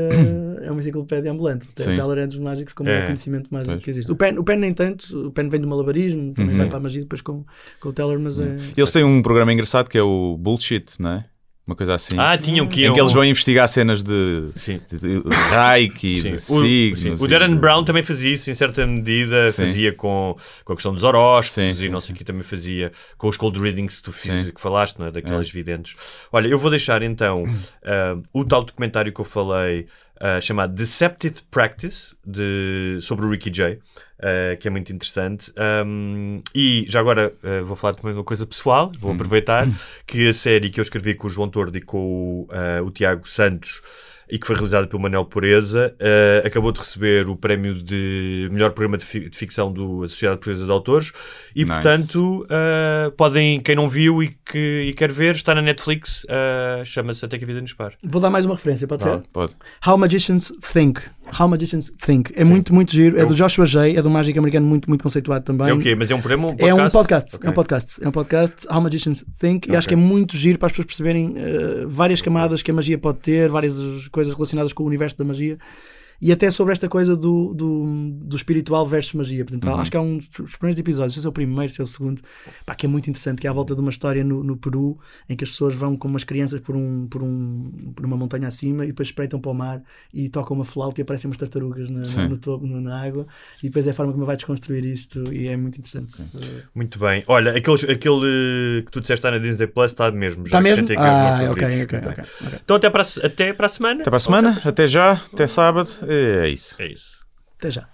é uma enciclopédia ambulante. O. Teller é dos mágicos com o É. maior conhecimento mágico Pois. que existe. O Pen, o Pen nem tanto, o Pen vem do malabarismo, também Uhum. vai para a magia depois com, com o Teller, mas é. Eles têm um programa engraçado que é o Bullshit, não é? Uma coisa assim. Ah, tinham que em que eles vão investigar cenas de, Sim. de, de Reiki, Sim. de O- signos. O e Darren de- Brown também fazia isso em certa medida, Sim. fazia com, com a questão dos horóscopos Sim, e não sei o que também fazia com os cold readings que tu fiz, que falaste, não é? Daquelas videntes. Olha, eu vou deixar então ah, o tal documentário que eu falei ah, chamado Deceptive Practice de, sobre o Ricky Jay. ah, que é muito interessante Um, e já agora ah, vou falar também de uma coisa pessoal vou aproveitar que a série que eu escrevi com o João Tordo e com o, o Tiago Santos e que foi realizada pelo Manel Pureza, eh, acabou de receber o prémio de melhor programa de, fi- de ficção da Sociedade Portuguesa de Autores e, Nice. portanto, eh, podem, quem não viu e, que, e quer ver, está na Netflix, eh, chama-se Até que a Vida nos Pare. Vou dar mais uma referência, pode ser? Pode. How Magicians Think. How Magicians Think. É muito, muito giro. É do Joshua Jay, é do mágico americano muito, muito conceituado também. É o quê? Mas é um programa um É um podcast, Ok. é um podcast, é um podcast, How Magicians Think, e acho que é muito giro para as pessoas perceberem eh, várias camadas que a magia pode ter, várias coisas relacionadas com o universo da magia. E até sobre esta coisa do, do, do espiritual versus magia. Portanto, Uhum. Acho que há um dos primeiros episódios, se é o primeiro, se é o segundo, pá, que é muito interessante, que é à volta de uma história no, no Peru em que as pessoas vão com umas crianças por, um, por, um, por uma montanha acima e depois espreitam para o mar e tocam uma flauta e aparecem umas tartarugas na, no, no topo, no- na água. E depois é a forma como vai desconstruir isto e é muito interessante. Muito bem. Olha, aquele, aquele que tu disseste está na Disney Plus está mesmo. Já Está mesmo? meus Ah, ok, favoritos. ok, Muito bem. ok, ok. Então até para, até para a semana. Até para a semana, até já, até sábado. É isso. É isso. Até já.